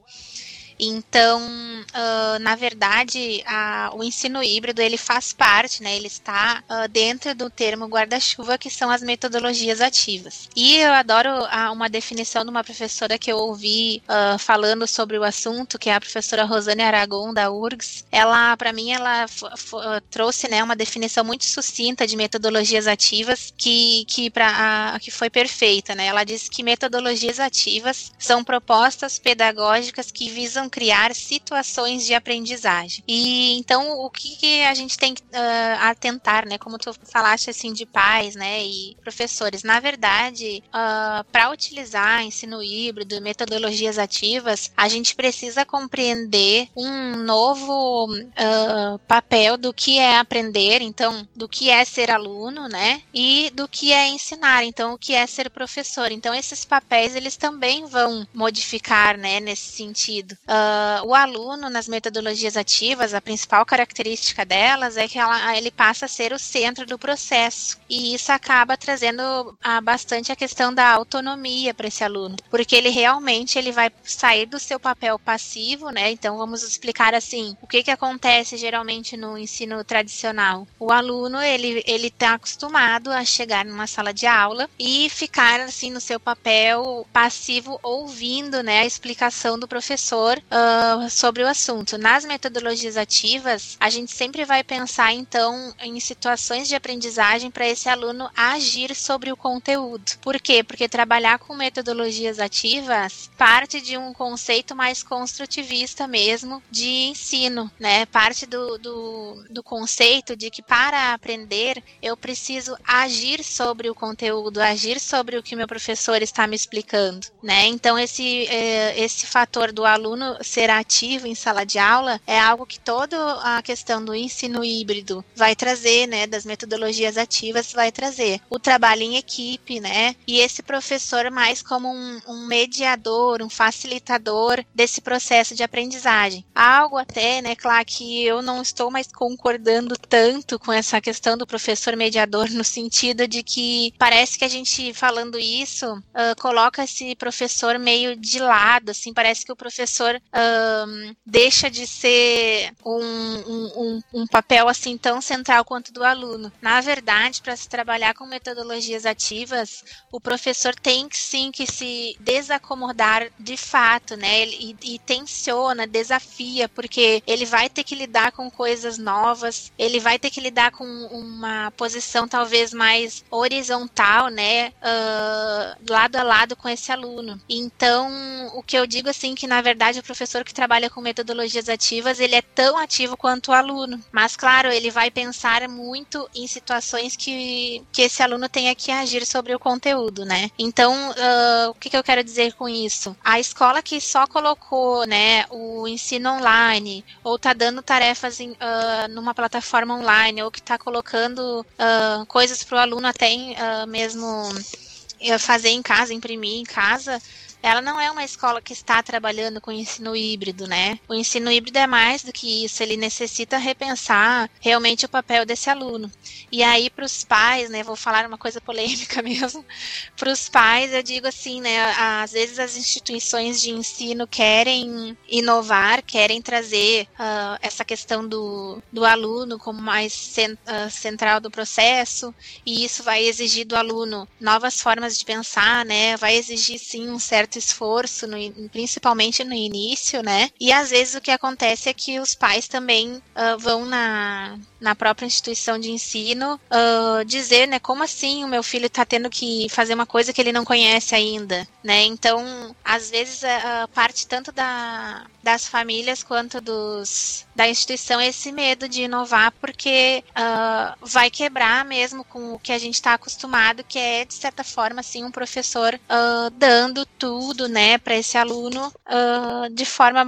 Então, uh, na verdade, a, o ensino híbrido ele faz parte, né? Ele está uh, dentro do termo guarda-chuva, que são as metodologias ativas. E eu adoro a, uma definição de uma professora que eu ouvi uh, falando sobre o assunto, que é a professora Rosane Aragon da URGS. Ela, para mim, ela trouxe, né, uma definição muito sucinta de metodologias ativas que que para que foi perfeita, né? Ela disse que metodologias ativas são propostas pedagógicas que visam criar situações de aprendizagem. E então o que, que a gente tem que uh, atentar, né? Como tu falaste assim de pais, né, e professores. Na verdade, uh, ah, para utilizar ensino híbrido, metodologias ativas, a gente precisa compreender um novo uh, papel do que é aprender, então do que é ser aluno, né, e do que é ensinar, então o que é ser professor. Então esses papéis eles também vão modificar, né, nesse sentido. Uh, uh, o aluno nas metodologias ativas, a principal característica delas é que ela, ele passa a ser o centro do processo. E isso acaba trazendo uh, bastante a questão da autonomia para esse aluno, porque ele realmente ele vai sair do seu papel passivo, né? Então vamos explicar assim, o que que acontece geralmente no ensino tradicional. O aluno, ele ele está acostumado a chegar numa sala de aula e ficar assim no seu papel passivo ouvindo, né, a explicação do professor uh, sobre o assunto. Nas metodologias ativas, a gente sempre vai pensar, então, em situações de aprendizagem para esse aluno agir sobre o conteúdo. Por quê? Porque trabalhar com metodologias ativas parte de um conceito mais construtivista mesmo de ensino, né? Parte do, do, do conceito de que para aprender eu preciso agir sobre o conteúdo, agir sobre o que meu professor está me explicando, né? Então esse, eh, esse fator do aluno ser ativo em sala de aula é algo que toda a questão do ensino híbrido vai trazer, né, das metodologias ativas vai trazer. O trabalho em equipe, né, e esse professor mais como um, um mediador, um facilitador desse processo de aprendizagem. Algo até, né, claro que eu não estou mais concordando tanto com essa questão do professor mediador no sentido de que parece que a gente falando isso uh, coloca esse professor meio de lado, assim, parece que o professor um, deixa de ser um, um, um, papel assim tão central quanto do aluno. Na verdade, para se trabalhar com metodologias ativas, o professor tem sim que se desacomodar de fato, né? E, e tensiona, desafia, porque ele vai ter que lidar com coisas novas, ele vai ter que lidar com uma posição talvez mais horizontal, né? Uh, lado a lado com esse aluno. Então, o que eu digo assim que na verdade professor que trabalha com metodologias ativas, ele é tão ativo quanto o aluno. Mas, claro, ele vai pensar muito em situações que, que esse aluno tenha que agir sobre o conteúdo, né? Então, uh, o que, que eu quero dizer com isso? A escola que só colocou, né, o ensino online, ou tá dando tarefas em, uh, numa plataforma online, ou que tá colocando uh, coisas para o aluno até em, mesmo fazer em casa, imprimir em casa, ela não é uma escola que está trabalhando com ensino híbrido, né? O ensino híbrido é mais do que isso, ele necessita repensar realmente o papel desse aluno. E aí, para os pais, né, vou falar uma coisa polêmica mesmo, para os pais, eu digo assim, né, às vezes as instituições de ensino querem inovar, querem trazer uh, essa questão do, do aluno como mais cent, uh, central do processo, e isso vai exigir do aluno novas formas de pensar, né, vai exigir sim um certo certo esforço, no, principalmente no início, né? E às vezes o que acontece é que os pais também uh, vão na na própria instituição de ensino uh, dizer, né, como assim o meu filho está tendo que fazer uma coisa que ele não conhece ainda, né? Então, às vezes, uh, parte tanto da, das famílias quanto dos da instituição esse medo de inovar, porque uh, vai quebrar mesmo com o que a gente está acostumado, que é, de certa forma, assim, um professor dando tudo, né, para esse aluno de forma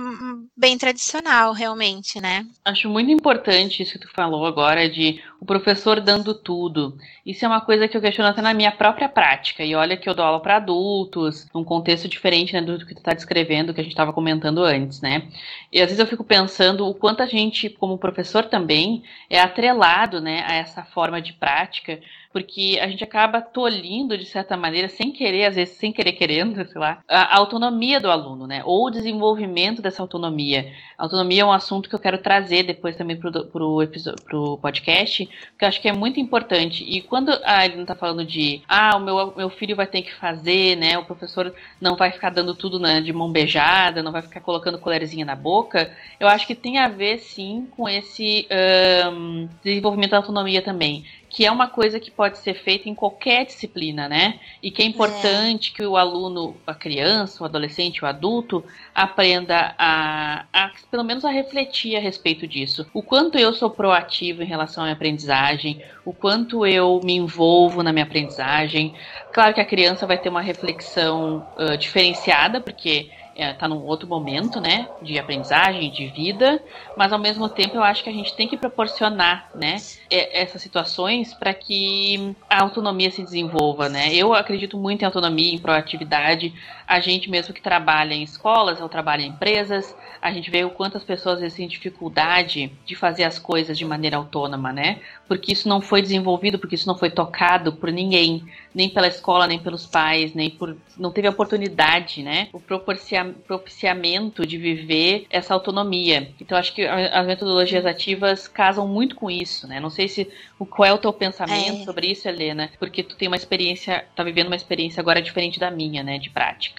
bem tradicional, realmente, né? Acho muito importante isso que tu falou agora de o professor dando tudo. Isso é uma coisa que eu questiono até na minha própria prática. E olha que eu dou aula para adultos, num contexto diferente né, do que tu está descrevendo, que a gente estava comentando antes, né? E às vezes eu fico pensando o quanto a gente, como professor também, é atrelado, né, a essa forma de prática, porque a gente acaba tolhindo, de certa maneira, sem querer, às vezes sem querer querendo, sei lá, a autonomia do aluno, né? Ou o desenvolvimento dessa autonomia. A autonomia é um assunto que eu quero trazer depois também pro, pro, pro podcast, porque eu acho que é muito importante. E quando a não está falando de, ah, o meu, meu filho vai ter que fazer, né? O professor não vai ficar dando tudo né, de mão beijada, não vai ficar colocando colherzinha na boca, eu acho que tem a ver, sim, com esse um, desenvolvimento da autonomia também que é uma coisa que pode ser feita em qualquer disciplina, né? E que é importante é. que o aluno, a criança, o adolescente, o adulto, aprenda a, a, pelo menos a refletir a respeito disso. O quanto eu sou proativo em relação à aprendizagem, o quanto eu me envolvo na minha aprendizagem. Claro que a criança vai ter uma reflexão uh, diferenciada, porque está é, num outro momento, né, de aprendizagem, de vida, mas ao mesmo tempo eu acho que a gente tem que proporcionar, né, essas situações para que a autonomia se desenvolva, né. Eu acredito muito em autonomia, em proatividade. A gente mesmo que trabalha em escolas ou trabalha em empresas, a gente vê o quanto as pessoas têm dificuldade de fazer as coisas de maneira autônoma, né? Porque isso não foi desenvolvido, porque isso não foi tocado por ninguém, nem pela escola, nem pelos pais, nem por não teve a oportunidade, né? O propiciamento de viver essa autonomia. Então acho que as metodologias ativas casam muito com isso, né? Não sei se qual é o teu pensamento é. sobre isso, Helena, porque tu tem uma experiência, tá vivendo uma experiência agora diferente da minha, né, de prática.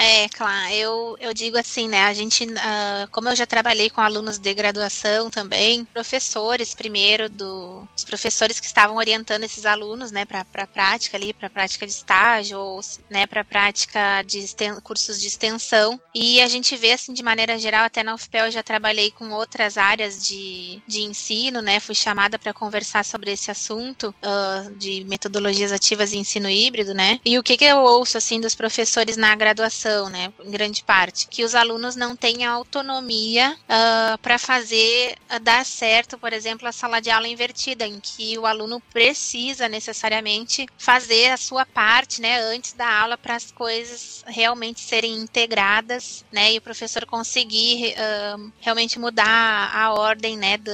É, claro, eu, eu digo assim, né, a gente, uh, como eu já trabalhei com alunos de graduação também, professores primeiro, do, os professores que estavam orientando esses alunos, né, para prática ali, para prática de estágio, ou, né, para prática de cursos de extensão, e a gente vê, assim, de maneira geral, até na UFPEL eu já trabalhei com outras áreas de, de ensino, né, fui chamada para conversar sobre esse assunto uh, de metodologias ativas e ensino híbrido, né, e o que que eu ouço, assim, dos professores na graduação educação, né, em grande parte, que os alunos não têm autonomia uh, ah, para fazer uh, dar certo, por exemplo, a sala de aula invertida, em que o aluno precisa necessariamente fazer a sua parte, né, antes da aula para as coisas realmente serem integradas, né, e o professor conseguir uh, realmente mudar a ordem, né, do,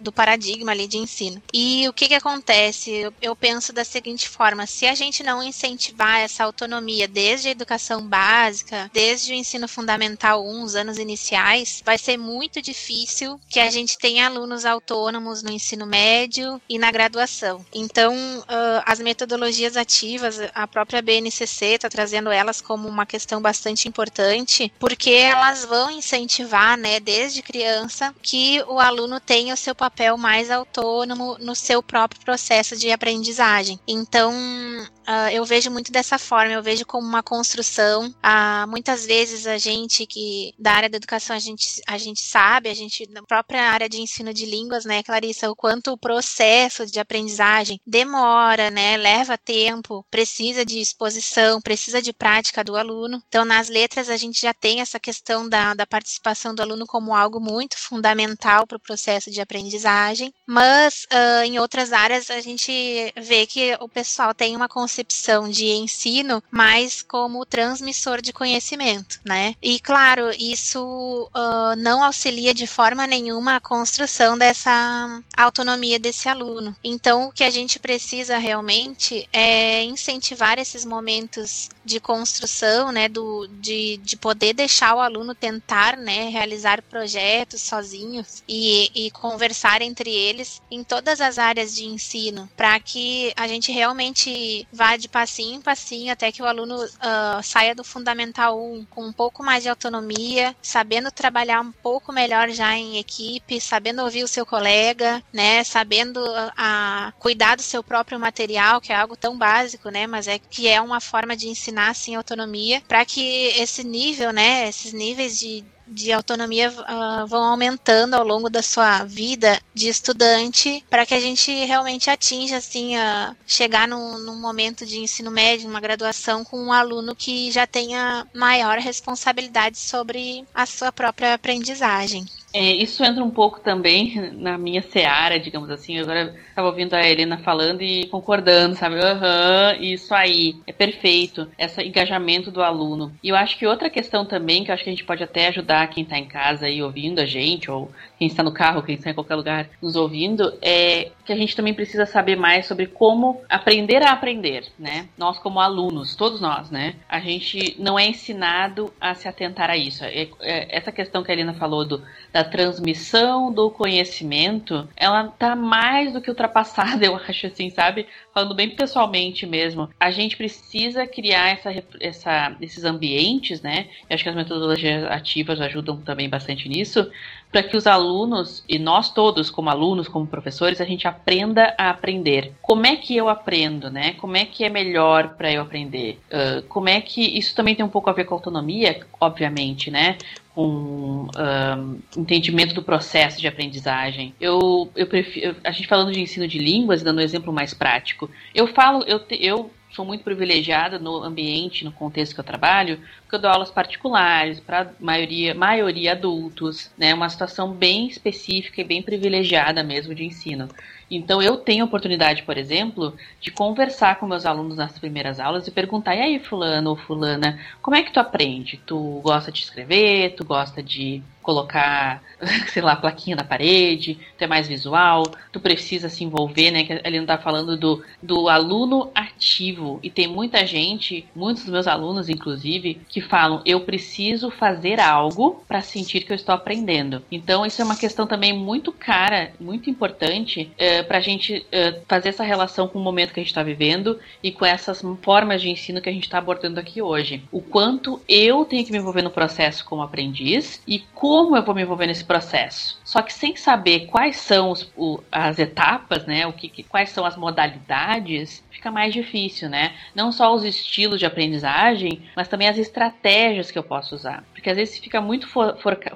do paradigma ali de ensino. E o que que acontece? Eu, eu penso da seguinte forma: se a gente não incentivar essa autonomia desde a educação educação básica, desde o ensino fundamental 1, os anos iniciais, vai ser muito difícil que a gente tenha alunos autônomos no ensino médio e na graduação. Então, uh, as metodologias ativas, a própria BNCC está trazendo elas como uma questão bastante importante, porque elas vão incentivar, né, desde criança, que o aluno tenha o seu papel mais autônomo no seu próprio processo de aprendizagem. Então, uh, eu vejo muito dessa forma, eu vejo como uma construção. Uh, muitas vezes a gente que da área da educação a gente, a gente sabe, a gente na própria área de ensino de línguas, né, Clarissa, o quanto o processo de aprendizagem demora, né, leva tempo, precisa de exposição, precisa de prática do aluno. Então, nas letras a gente já tem essa questão da, da participação do aluno como algo muito fundamental para o processo de aprendizagem, mas uh, em outras áreas a gente vê que o pessoal tem uma concepção de ensino mais como transmissor de conhecimento, né? E claro, isso uh, não auxilia de forma nenhuma a construção dessa autonomia desse aluno. Então, o que a gente precisa realmente é incentivar esses momentos de construção, né, do, de, de poder deixar o aluno tentar, né, realizar projetos sozinhos e, e conversar entre eles em todas as áreas de ensino, para que a gente realmente vá de passinho em passinho até que o aluno uh, saia do Fundamental 1 com um pouco mais de autonomia, sabendo trabalhar um pouco melhor já em equipe, sabendo ouvir o seu colega, né, sabendo a, a cuidar do seu próprio material, que é algo tão básico, né, mas é que é uma forma de ensinar assim autonomia, para que esse nível, né, esses níveis de de autonomia uh, vão aumentando ao longo da sua vida de estudante para que a gente realmente atinja assim a chegar num, num momento de ensino médio, uma graduação com um aluno que já tenha maior responsabilidade sobre a sua própria aprendizagem. É, isso entra um pouco também na minha seara, digamos assim. Agora estava ouvindo a Helena falando e concordando, sabe? Aham, uhum, isso aí, é perfeito. Esse engajamento do aluno. E eu acho que outra questão também, que eu acho que a gente pode até ajudar quem está em casa aí ouvindo a gente, ou quem está no carro, quem está em qualquer lugar nos ouvindo, é que a gente também precisa saber mais sobre como aprender a aprender, né? Nós como alunos, todos nós, né? A gente não é ensinado a se atentar a isso. É, é, essa questão que a Helena falou do, da transmissão do conhecimento, ela tá mais do que ultrapassada, eu acho assim, sabe? Falando bem pessoalmente mesmo, a gente precisa criar essa, essa, esses ambientes, né? Eu acho que as metodologias ativas ajudam também bastante nisso, para que os alunos, e nós todos, como alunos, como professores, a gente aprenda a aprender. Como é que eu aprendo, né? Como é que é melhor para eu aprender? Uh, como é que. Isso também tem um pouco a ver com autonomia, obviamente, né? Com um, entendimento do processo de aprendizagem. Eu, eu prefiro, a gente falando de ensino de línguas, dando um exemplo mais prático, eu falo, eu, te, eu sou muito privilegiada no ambiente, no contexto que eu trabalho, porque eu dou aulas particulares para maioria, maioria adultos, né? Uma situação bem específica e bem privilegiada mesmo de ensino. Então eu tenho a oportunidade, por exemplo, de conversar com meus alunos nas primeiras aulas e perguntar: "E aí, fulano ou fulana, como é que tu aprende? Tu gosta de escrever? Tu gosta de colocar, sei lá, plaquinha na parede, tu é mais visual, tu precisa se envolver, né? Que ele não tá falando do, do aluno ativo. E tem muita gente, muitos dos meus alunos, inclusive, que falam: eu preciso fazer algo para sentir que eu estou aprendendo. Então, isso é uma questão também muito cara, muito importante, é, para a gente é, fazer essa relação com o momento que a gente está vivendo e com essas formas de ensino que a gente está abordando aqui hoje. O quanto eu tenho que me envolver no processo como aprendiz e como como eu vou me envolver nesse processo. Só que sem saber quais são os, o, as etapas, né, o que, quais são as modalidades, fica mais difícil, né? Não só os estilos de aprendizagem, mas também as estratégias que eu posso usar. Porque às vezes fica muito fo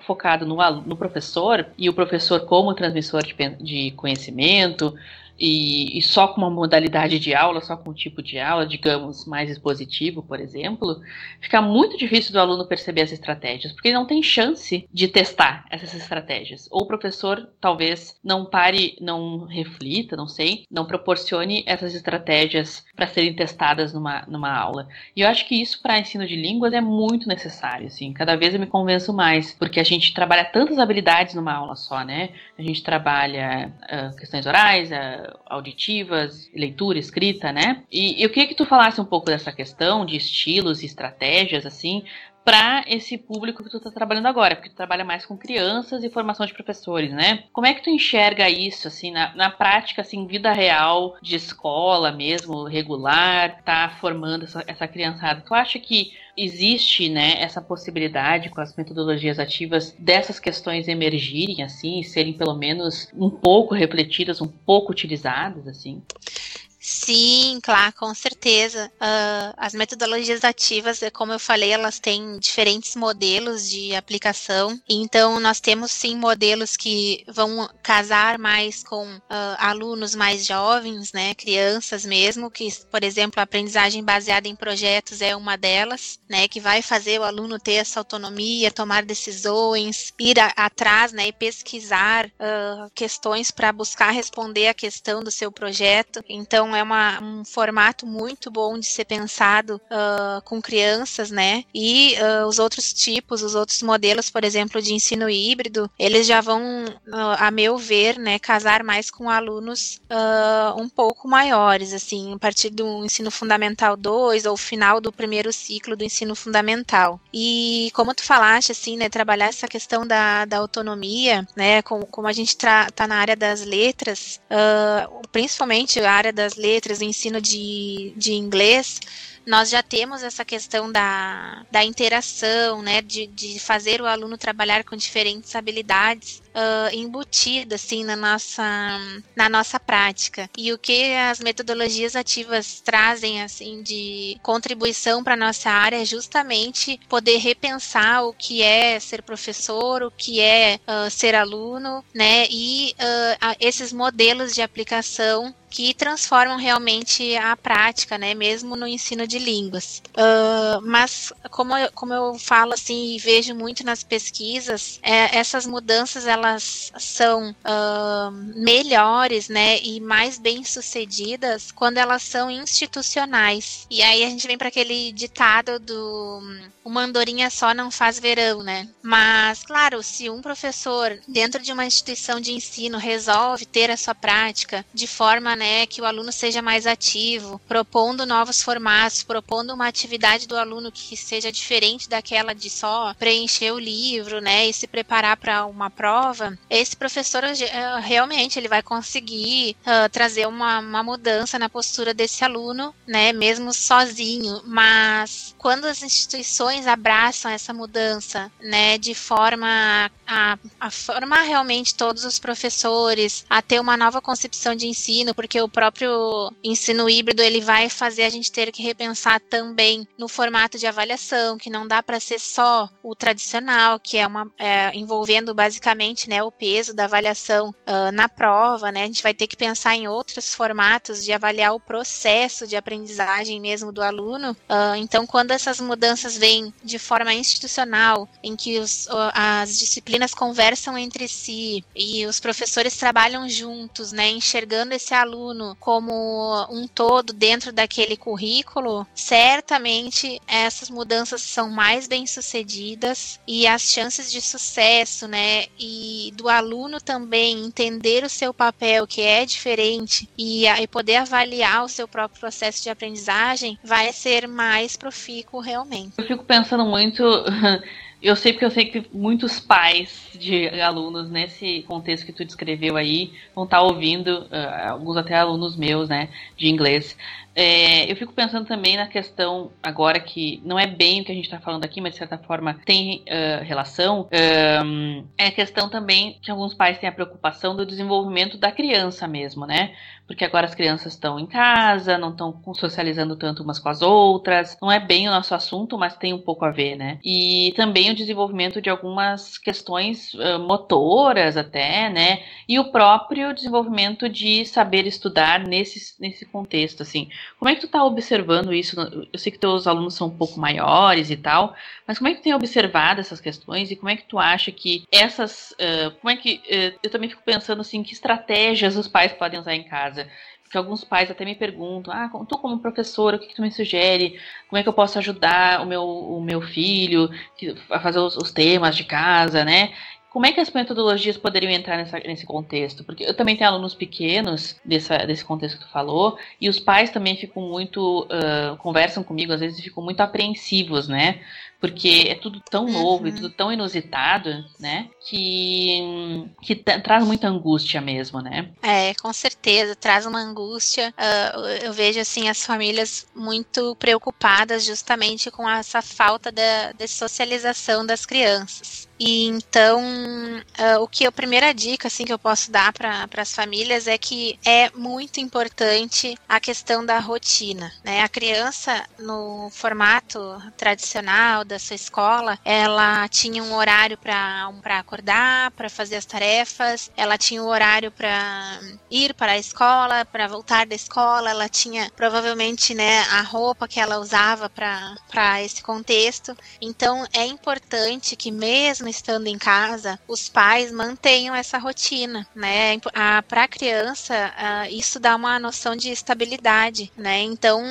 focado no, no professor e o professor como transmissor de, de conhecimento, e, e, só com uma modalidade de aula, só com um tipo de aula, digamos, mais expositivo, por exemplo, fica muito difícil do aluno perceber as estratégias, porque ele não tem chance de testar essas estratégias. Ou o professor talvez não pare, não reflita, não sei, não proporcione essas estratégias para serem testadas numa, numa aula. E eu acho que isso para ensino de línguas é muito necessário, assim, cada vez eu me convenço mais, porque a gente trabalha tantas habilidades numa aula só, né? A gente trabalha uh, questões orais, uh, auditivas, leitura, escrita, né? E eu queria que tu falasse um pouco dessa questão de estilos e estratégias, assim, para esse público que tu está trabalhando agora, porque tu trabalha mais com crianças e formação de professores, né? Como é que tu enxerga isso, assim, na, na prática, assim, vida real, de escola mesmo, regular, tá formando essa, essa criançada? Tu acha que existe, né, essa possibilidade com as metodologias ativas dessas questões emergirem, assim, e serem pelo menos um pouco refletidas, um pouco utilizadas, assim? Sim, claro, com certeza. Uh, as metodologias ativas, é como eu falei, elas têm diferentes modelos de aplicação. Então, nós temos sim modelos que vão casar mais com uh, alunos mais jovens, né, crianças mesmo, que, por exemplo, a aprendizagem baseada em projetos é uma delas, né, que vai fazer o aluno ter essa autonomia, tomar decisões, ir a, atrás, né, e pesquisar uh, questões para buscar responder a questão do seu projeto. Então, é uma, um formato muito bom de ser pensado uh, com crianças, né? E uh, os outros tipos, os outros modelos, por exemplo, de ensino híbrido, eles já vão, uh, a meu ver, né, casar mais com alunos um pouco maiores, assim, a partir do ensino fundamental 2 ou final do primeiro ciclo do ensino fundamental. E como tu falaste, assim, né, trabalhar essa questão da, da autonomia, né, como, como a gente está na área das letras, principalmente a área das letras, ensino de, de inglês, nós já temos essa questão da, da interação, né, de, de fazer o aluno trabalhar com diferentes habilidades uh, embutida assim na nossa na nossa prática e o que as metodologias ativas trazem assim de contribuição para nossa área é justamente poder repensar o que é ser professor, o que é uh, ser aluno, né? E uh, esses modelos de aplicação que transformam realmente a prática, né, mesmo no ensino de línguas. Uh, mas como eu, como eu falo assim e vejo muito nas pesquisas, é, essas mudanças elas são uh, melhores, né, e mais bem sucedidas quando elas são institucionais. E aí a gente vem para aquele ditado do uma andorinha só não faz verão, né? Mas claro, se um professor dentro de uma instituição de ensino resolve ter a sua prática de forma né, que o aluno seja mais ativo, propondo novos formatos, propondo uma atividade do aluno que seja diferente daquela de só preencher o livro, né, e se preparar para uma prova, esse professor uh, realmente ele vai conseguir uh, trazer uma, uma mudança na postura desse aluno, né, mesmo sozinho. Mas quando as instituições abraçam essa mudança, né, de forma a, a formar realmente todos os professores, a ter uma nova concepção de ensino, porque o próprio ensino híbrido ele vai fazer a gente ter que repensar também no formato de avaliação, que não dá para ser só o tradicional, que é uma é, envolvendo basicamente né, o peso da avaliação uh, na prova, né? A gente vai ter que pensar em outros formatos de avaliar o processo de aprendizagem mesmo do aluno. Uh, então, quando essas mudanças vêm de forma institucional, em que os, as disciplinas conversam entre si e os professores trabalham juntos, né, enxergando esse aluno como um todo dentro daquele currículo, certamente essas mudanças são mais bem sucedidas e as chances de sucesso, né, e do aluno também entender o seu papel, que é diferente, e, e poder avaliar o seu próprio processo de aprendizagem, vai ser mais profícuo realmente. Eu fico pensando muito Eu sei porque eu sei que muitos pais de alunos nesse contexto que tu descreveu aí vão estar tá ouvindo, uh, alguns até alunos meus, né, de inglês. É, eu fico pensando também na questão, agora que não é bem o que a gente está falando aqui, mas de certa forma tem uh, relação, um, é a questão também que alguns pais têm a preocupação do desenvolvimento da criança mesmo, né? Porque agora as crianças estão em casa, não estão socializando tanto umas com as outras, não é bem o nosso assunto, mas tem um pouco a ver, né? E também o desenvolvimento de algumas questões uh, motoras até, né? E o próprio desenvolvimento de saber estudar nesse, nesse contexto, assim. Como é que tu está observando isso? Eu sei que teus alunos são um pouco maiores e tal, mas como é que tu tem observado essas questões e como é que tu acha que essas, uh, como é que uh, eu também fico pensando assim, que estratégias os pais podem usar em casa? Porque alguns pais até me perguntam, ah, tu como professora, o que, que tu me sugere? Como é que eu posso ajudar o meu, o meu filho a fazer os, os temas de casa, né? Como é que as metodologias poderiam entrar nessa, nesse contexto? Porque eu também tenho alunos pequenos dessa, desse contexto que tu falou, e os pais também ficam muito. Uh, conversam comigo, às vezes ficam muito apreensivos, né? Porque é tudo tão novo uhum. e tudo tão inusitado, né? Que, que traz muita angústia mesmo, né? É, com certeza, traz uma angústia. Uh, eu vejo, assim, as famílias muito preocupadas justamente com essa falta da, de socialização das crianças. E então, uh, o que a primeira dica assim que eu posso dar para as famílias é que é muito importante a questão da rotina, né? A criança no formato tradicional da sua escola, ela tinha um horário para acordar, para fazer as tarefas, ela tinha um horário para ir para a escola, para voltar da escola, ela tinha provavelmente, né, a roupa que ela usava para esse contexto. Então, é importante que mesmo estando em casa, os pais mantenham essa rotina, né? Para a criança, isso dá uma noção de estabilidade, né? Então,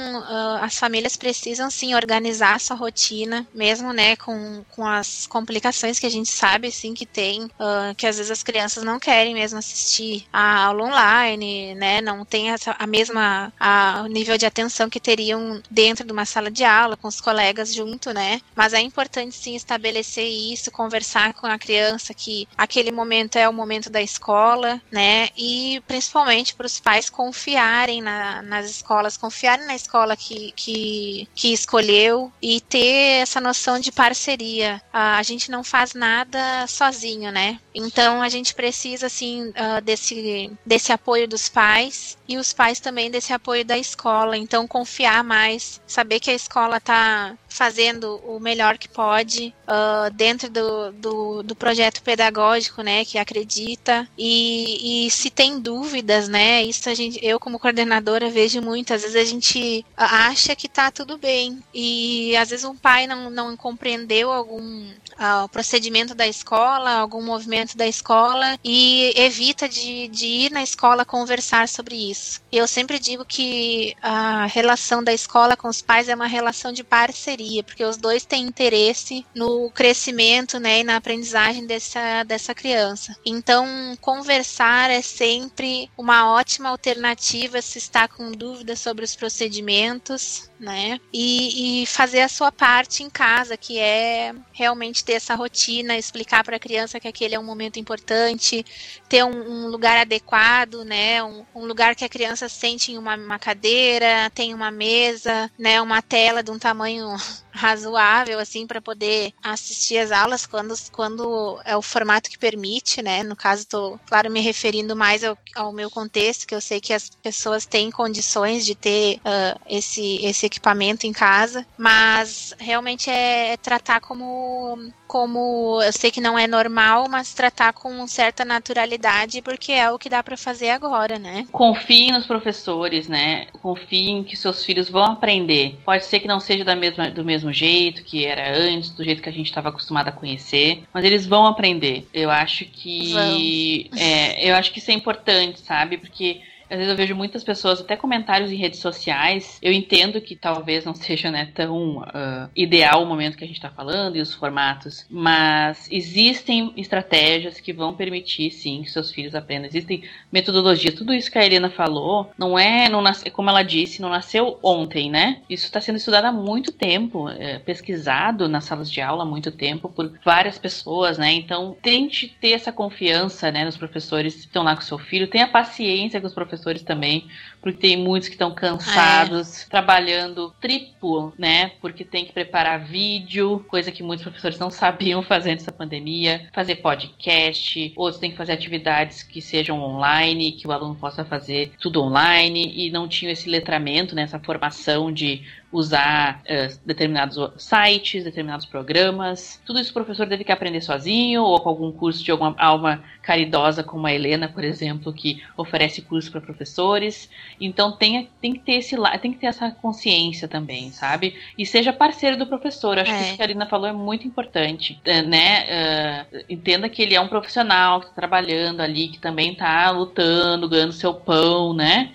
as famílias precisam sim organizar sua rotina, mesmo mesmo, né, com, com as complicações que a gente sabe, assim, que tem, uh, que às vezes as crianças não querem mesmo assistir a aula online, né, não tem essa, a mesma a, o nível de atenção que teriam dentro de uma sala de aula, com os colegas junto, né, mas é importante sim estabelecer isso, conversar com a criança que aquele momento é o momento da escola, né? E principalmente para os pais confiarem na, nas escolas, confiarem na escola que, que, que escolheu e ter essa noção de parceria. a gente não faz nada sozinho, né? Então a gente precisa assim uh, desse, desse apoio dos pais e os pais também desse apoio da escola. Então confiar mais, saber que a escola está fazendo o melhor que pode uh, dentro do, do, do, projeto pedagógico, né, que acredita. E, e, se tem dúvidas, né, isso a gente, eu como coordenadora vejo muito, às vezes a gente acha que tá tudo bem. E às vezes um pai não, não compreendeu algum uh, procedimento da escola, algum movimento da escola e evita de, de ir na escola conversar sobre isso. Eu sempre digo que a relação da escola com os pais é uma relação de parceria, porque os dois têm interesse no crescimento né, e na aprendizagem dessa, dessa criança. Então, conversar é sempre uma ótima alternativa se está com dúvidas sobre os procedimentos, né? E, e fazer a sua parte em casa, que é realmente ter essa rotina, explicar para a criança que aquele é um momento importante, ter um, um lugar adequado, né? Um, um, lugar que a criança sente em uma, uma cadeira, tem uma mesa, né? Uma tela de um tamanho razoável assim para poder assistir as aulas quando, quando é o formato que permite, né? No caso, estou, claro, me referindo mais ao, ao, meu contexto, que eu sei que as pessoas têm condições de ter uh, esse, esse equipamento em casa, mas realmente é, é tratar como como eu sei que não é normal, mas tratar com certa naturalidade, porque é o que dá para fazer agora, né? Confie nos professores, né? Confie em que seus filhos vão aprender. Pode ser que não seja da mesma, do mesmo jeito que era antes, do jeito que a gente estava acostumado a conhecer, mas eles vão aprender. Eu acho que é, eu acho que isso é importante, sabe? Porque às vezes eu vejo muitas pessoas, até comentários em redes sociais. Eu entendo que talvez não seja né, tão uh, ideal o momento que a gente está falando e os formatos, mas existem estratégias que vão permitir, sim, que seus filhos aprendam. Existem metodologias. Tudo isso que a Helena falou não é, não nasce, como ela disse, não nasceu ontem, né? Isso está sendo estudado há muito tempo, é, pesquisado nas salas de aula há muito tempo por várias pessoas, né? Então, tente ter essa confiança né, nos professores que estão lá com seu filho, tenha paciência com os professores professores também, porque tem muitos que estão cansados, é. trabalhando triplo, né? Porque tem que preparar vídeo, coisa que muitos professores não sabiam fazer antes da pandemia, fazer podcast, outros têm que fazer atividades que sejam online, que o aluno possa fazer tudo online e não tinham esse letramento, né, essa formação de usar uh, determinados sites, determinados programas. Tudo isso o professor deve que aprender sozinho ou com algum curso de alguma alma caridosa como a Helena, por exemplo, que oferece curso para professores. Então tem, tem que ter esse tem que ter essa consciência também, sabe? E seja parceiro do professor. Acho é. que isso que a Helena falou é muito importante, uh, né? Uh, entenda que ele é um profissional que está trabalhando ali, que também está lutando, ganhando seu pão, né?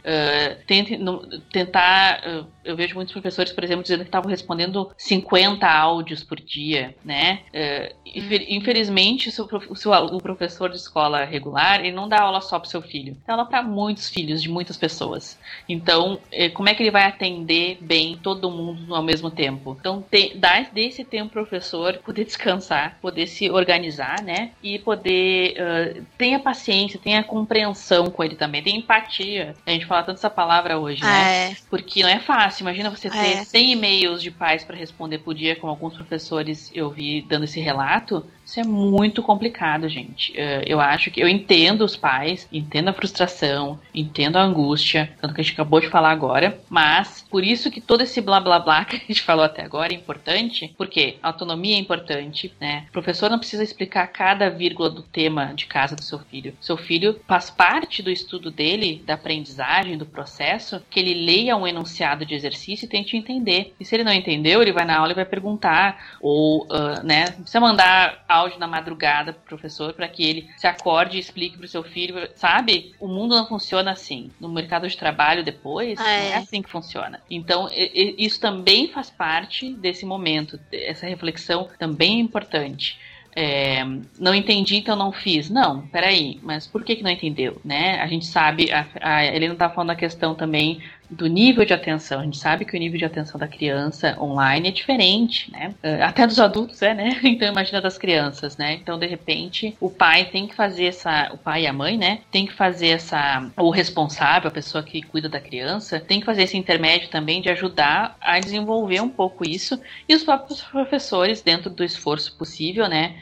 tente no, tentar eu vejo muitos professores, por exemplo, dizendo que estavam respondendo 50 áudios por dia, né? É, infelizmente, o, professor de escola regular, ele não dá aula só para seu filho, dá aula para muitos filhos de muitas pessoas. Então, é, como é que ele vai atender bem todo mundo ao mesmo tempo? Então, tem, dá desse tempo professor poder descansar, poder se organizar, né? E poder uh, tenha paciência, tenha compreensão com ele também, tenha empatia. A gente fala tanto essa palavra hoje, né? É. Porque não é fácil fácil. Imagina você ter é. 100 e-mails de pais para responder por dia, como alguns professores eu vi dando esse relato. Isso é muito complicado, gente. Eh, eu acho que eu entendo os pais, entendo a frustração, entendo a angústia, tanto que a gente acabou de falar agora, mas por isso que todo esse blá blá blá que a gente falou até agora é importante, porque autonomia é importante, né? O professor não precisa explicar cada vírgula do tema de casa do seu filho. Seu filho faz parte do estudo dele, da aprendizagem, do processo, que ele leia um enunciado de exercício e tente entender. E se ele não entendeu, ele vai na aula e vai perguntar, ou, uh, né, precisa mandar áudio na madrugada pro professor para que ele se acorde e explique pro seu filho, sabe? O mundo não funciona assim. No mercado de trabalho depois, ah, não é. é assim que funciona. Então, isso também faz parte desse momento. Essa reflexão também é importante. É, não entendi, então não fiz. Não, peraí, mas por que, que não entendeu? Né? A gente sabe, a, a Helena está falando a questão também do nível de atenção. A gente sabe que o nível de atenção da criança online é diferente, né? Uh, até dos adultos é, né? Então imagina das crianças, né? Então de repente o pai tem que fazer essa, o pai e a mãe, né? Tem que fazer essa, o responsável, a pessoa que cuida da criança, tem que fazer esse intermédio também de ajudar a desenvolver um pouco isso e os próprios professores dentro do esforço possível, né?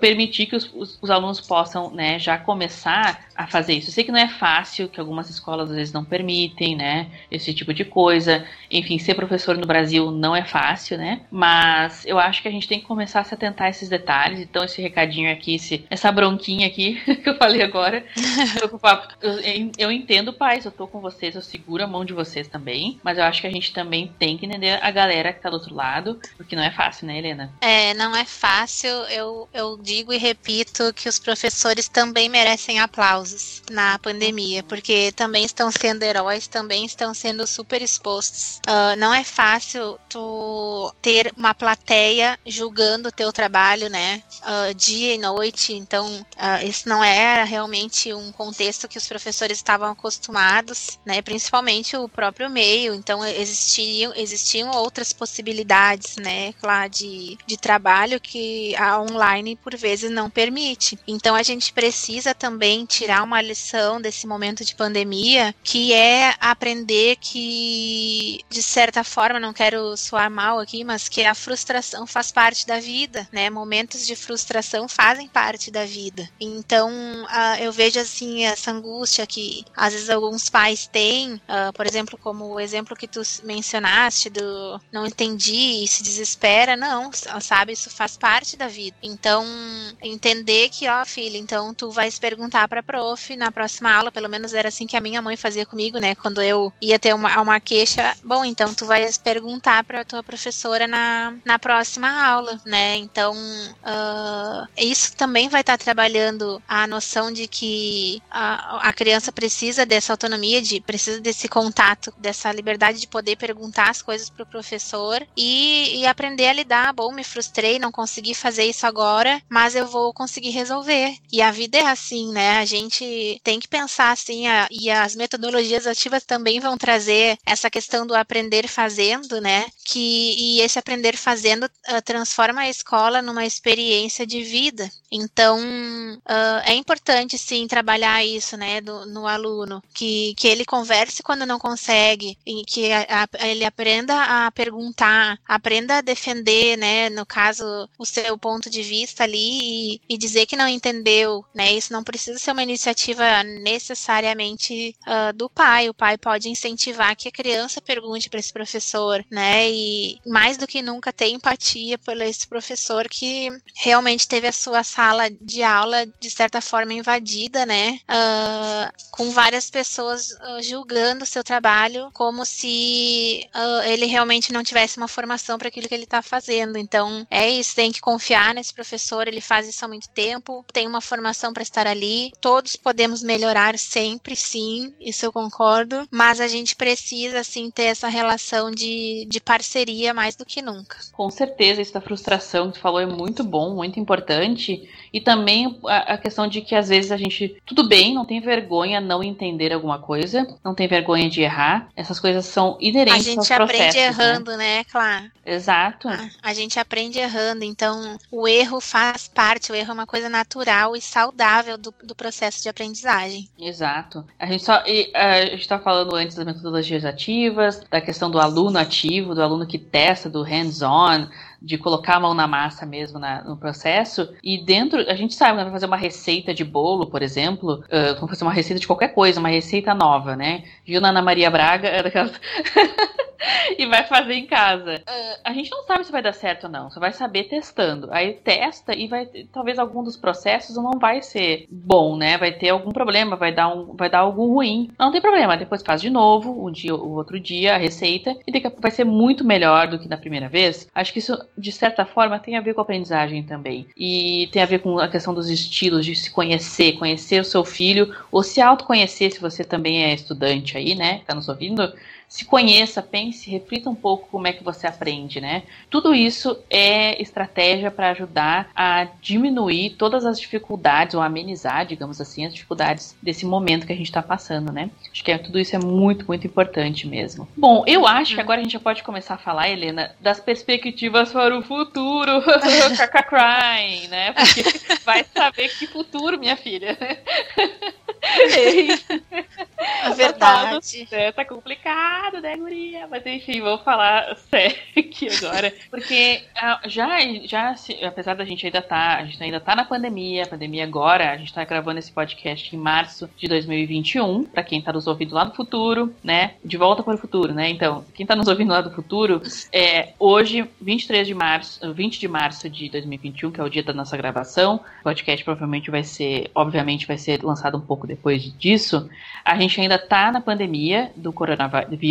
Permitir que os, os, os alunos possam, né? Já começar a fazer isso. Eu sei que não é fácil, que algumas escolas às vezes não permitem, né? Esse tipo de coisa. Enfim, ser professor no Brasil não é fácil, né? Mas eu acho que a gente tem que começar a se atentar a esses detalhes. Então, esse recadinho aqui, esse, essa bronquinha aqui que eu falei agora. eu, eu entendo, pais, eu tô com vocês, eu seguro a mão de vocês também. Mas eu acho que a gente também tem que entender a galera que tá do outro lado, porque não é fácil, né, Helena? É, não é fácil. Eu, eu digo e repito que os professores também merecem aplausos na pandemia, porque também estão sendo heróis, também estão sendo super expostos. Uh, não é fácil tu ter uma plateia julgando o teu trabalho, né? Uh, dia e noite. Então, uh, isso não era realmente um contexto que os professores estavam acostumados, né? Principalmente o próprio meio. Então, existiam, existiam outras possibilidades, né? Claro, de, de trabalho que a online, por vezes, não permite. Então, a gente precisa também tirar uma lição desse momento de pandemia, que é aprender que, de certa forma, não quero soar mal aqui, mas que a frustração faz parte da vida, né? Momentos de frustração fazem parte da vida. Então, uh, eu vejo assim essa angústia que às vezes alguns pais têm, uh, por exemplo, como o exemplo que tu mencionaste do não entendi e se desespera, não, sabe, isso faz parte da vida. Então, entender que, ó, filha, então tu vais perguntar para prof na próxima aula, pelo menos era assim que a minha mãe fazia comigo, né? Quando eu ia ter uma, uma queixa, bom, então tu vais perguntar para tua professora na, na próxima aula, né? Então, uh, isso também vai estar tá trabalhando a noção de que a, a criança precisa dessa autonomia, de precisa desse contato, dessa liberdade de poder perguntar as coisas para o professor e, e aprender a lidar. Bom, me frustrei, não consegui fazer isso agora, mas eu vou conseguir resolver. E a vida é assim, né? A gente tem que pensar assim, a, e as metodologias ativas também vão trazer essa questão do aprender fazendo, né? Que, e esse aprender fazendo uh, transforma a escola numa experiência de vida. Então, uh, é importante, sim, trabalhar isso, né, do, no aluno, que, que ele converse quando não consegue, e que a, a, ele aprenda a perguntar, aprenda a defender, né, no caso, o seu ponto de vista ali e, e dizer que não entendeu, né, isso não precisa ser uma iniciativa necessariamente uh, do pai, o pai pode incentivar que a criança pergunte para esse professor, né, e mais do que nunca ter empatia por esse professor que realmente teve a sua sala de aula, de certa forma, invadida, né, uh, com várias pessoas uh, julgando o seu trabalho como se ele realmente não tivesse uma formação para aquilo que ele está fazendo. Então, é isso, tem que confiar nesse professor, ele faz isso há muito tempo, tem uma formação para estar ali, todos podemos melhorar sempre, sim, isso eu concordo, mas a gente precisa, assim, ter essa relação de, de parceria mais do que nunca. Com certeza, isso da frustração que tu falou é muito bom, muito importante, e também a, a questão de que às vezes a gente, tudo bem, não tem vergonha não entender alguma coisa, não tem vergonha de errar, essas coisas são inerentes aos processos. A gente aprende né? errando, né? né? Claro. Exato. A, a gente aprende errando, então o erro faz parte, o erro é uma coisa natural e saudável do, do processo de aprendizagem. Exato. A gente só e, a gente está falando antes das metodologias ativas, da questão do aluno ativo, do aluno que testa, do hands-on, de colocar a mão na massa mesmo na, no processo. E dentro, a gente sabe, né, vai fazer uma receita de bolo, por exemplo, uh, vamos fazer uma receita de qualquer coisa, uma receita nova, né? Viu na Ana Maria Braga, e vai fazer em casa. Uh, a gente não sabe se vai dar certo ou não, você vai saber testando. Aí testa e vai, talvez algum dos processos não vai ser bom, né? Vai ter algum problema, vai dar, um, vai dar algo ruim. Não tem problema, depois faz de novo, um dia, o outro dia, a receita, e daqui a pouco vai ser muito melhor do que na primeira vez. Acho que isso de certa forma, tem a ver com a aprendizagem também. E tem a ver com a questão dos estilos, de se conhecer, conhecer o seu filho, ou se autoconhecer, se você também é estudante aí, né? Tá nos ouvindo? Se conheça, pense reflita um pouco como é que você aprende, né? Tudo isso é estratégia para ajudar a diminuir todas as dificuldades ou amenizar, digamos assim, as dificuldades desse momento que a gente está passando, né? Acho que é, tudo isso é muito, muito importante mesmo. Bom, eu acho que agora a gente já pode começar a falar, Helena, das perspectivas para o futuro. crying, né? Porque vai saber que futuro, minha filha. É verdade. É, tá complicado, né, guria? Mas enfim, vou falar sério aqui agora. Porque ah, já, já apesar da gente ainda tá, a gente ainda tá na pandemia, a pandemia agora, a gente tá gravando esse podcast em março de 2021, para quem tá nos ouvindo lá no futuro, né? De volta para o futuro, né? Então, quem tá nos ouvindo lá do futuro, é hoje, 23 de março, 20 de março de 2021, que é o dia da nossa gravação. O podcast provavelmente vai ser, obviamente, vai ser lançado um pouco depois disso. A gente ainda tá na pandemia do coronavírus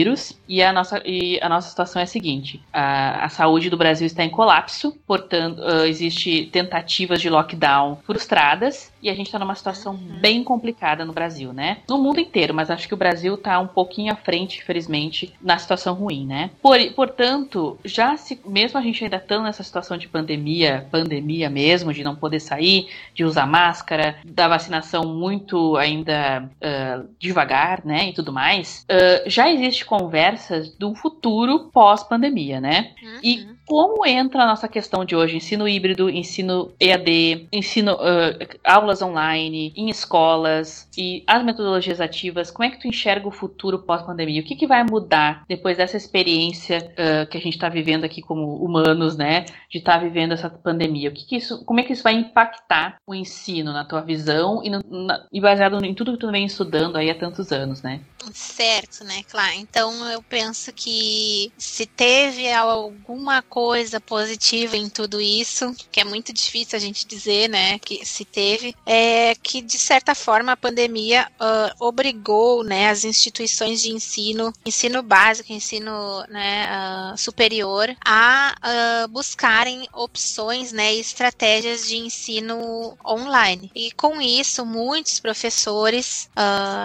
e a nossa, e a nossa situação é a seguinte: a, a saúde do Brasil está em colapso, portanto, uh, existe tentativas de lockdown frustradas e a gente está numa situação uhum. bem complicada no Brasil, né? No mundo inteiro, mas acho que o Brasil está um pouquinho à frente, infelizmente, na situação ruim, né? Por, portanto, já se, mesmo a gente ainda estando nessa situação de pandemia, pandemia mesmo, de não poder sair, de usar máscara, da vacinação muito ainda uh, devagar, né, e tudo mais, uh, já existe conversas do futuro pós-pandemia, né? Uhum. E como entra a nossa questão de hoje, ensino híbrido, ensino EAD, ensino uh, aulas online, em escolas e as metodologias ativas, como é que tu enxerga o futuro pós-pandemia? O que, que vai mudar depois dessa experiência uh, que a gente está vivendo aqui como humanos, né? De estar tá vivendo essa pandemia. O que, que isso, como é que isso vai impactar o ensino na tua visão e, no, na, e baseado em tudo que tu vem estudando aí há tantos anos, né? Certo, né, claro. Então eu penso que se teve alguma coisa positiva em tudo isso, que é muito difícil a gente dizer, né, que se teve, é que de certa forma a pandemia uh, obrigou, né, as instituições de ensino, ensino básico, ensino, né, uh, superior, a uh, buscarem opções, né, estratégias de ensino online. E com isso, muitos professores,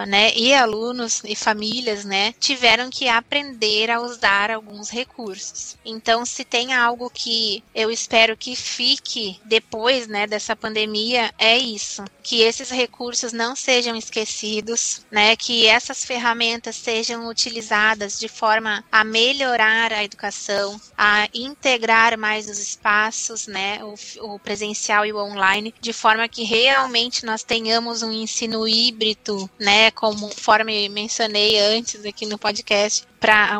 né, e alunos e famílias, né, tiveram que aprender a usar alguns recursos. Então, se tem algo que eu espero que fique depois, né, dessa pandemia, é isso, que esses recursos não sejam esquecidos, né, que essas ferramentas sejam utilizadas de forma a melhorar a educação, a integrar mais os espaços, né, o, o presencial e o online, de forma que realmente nós tenhamos um ensino híbrido, né, conforme mencionado mencionei antes aqui no podcast, para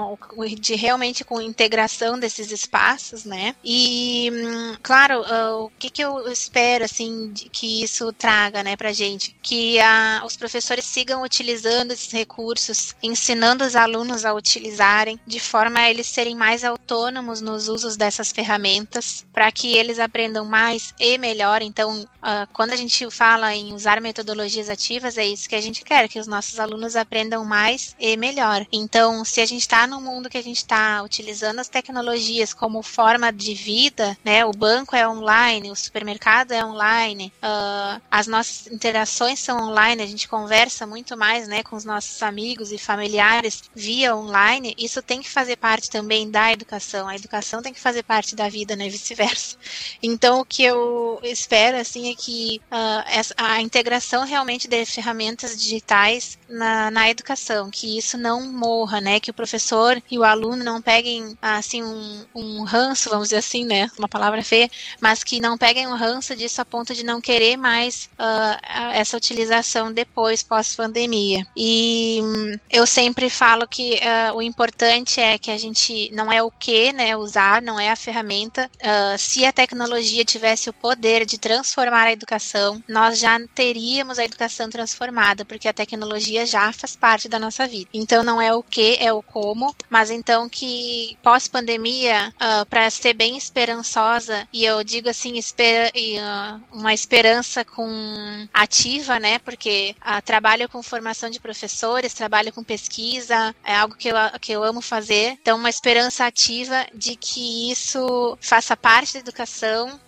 de realmente com integração desses espaços, né? E hum, claro, uh, o que, que eu espero assim que isso traga, né, para gente, que uh, os professores sigam utilizando esses recursos, ensinando os alunos a utilizarem, de forma a eles serem mais autônomos nos usos dessas ferramentas, para que eles aprendam mais e melhor. Então, uh, quando a gente fala em usar metodologias ativas, é isso que a gente quer, que os nossos alunos aprendam mais e melhor. Então, se a gente está no mundo que a gente está utilizando as tecnologias como forma de vida, né? O banco é online, o supermercado é online, uh, as nossas interações são online, a gente conversa muito mais, né, com os nossos amigos e familiares via online. Isso tem que fazer parte também da educação. A educação tem que fazer parte da vida, né, vice-versa. Então, o que eu espero assim é que uh, a integração realmente de ferramentas digitais na, na educação, que isso não morra, né, que o professor e o aluno não peguem assim um, um ranço, vamos dizer assim, né? Uma palavra feia, mas que não peguem um ranço disso a ponto de não querer mais uh, essa utilização depois, pós-pandemia. E um, eu sempre falo que uh, o importante é que a gente não é o que, né? Usar, não é a ferramenta. Uh, se a tecnologia tivesse o poder de transformar a educação, nós já teríamos a educação transformada, porque a tecnologia já faz parte da nossa vida. Então não é o que, é o como, mas então que pós-pandemia, uh, para ser bem esperançosa, e eu digo assim, espera, uh, uma esperança com ativa, né? Porque uh, trabalho com formação de professores, trabalho com pesquisa, é algo que eu, que eu amo fazer. Então, uma esperança ativa de que isso faça parte da educação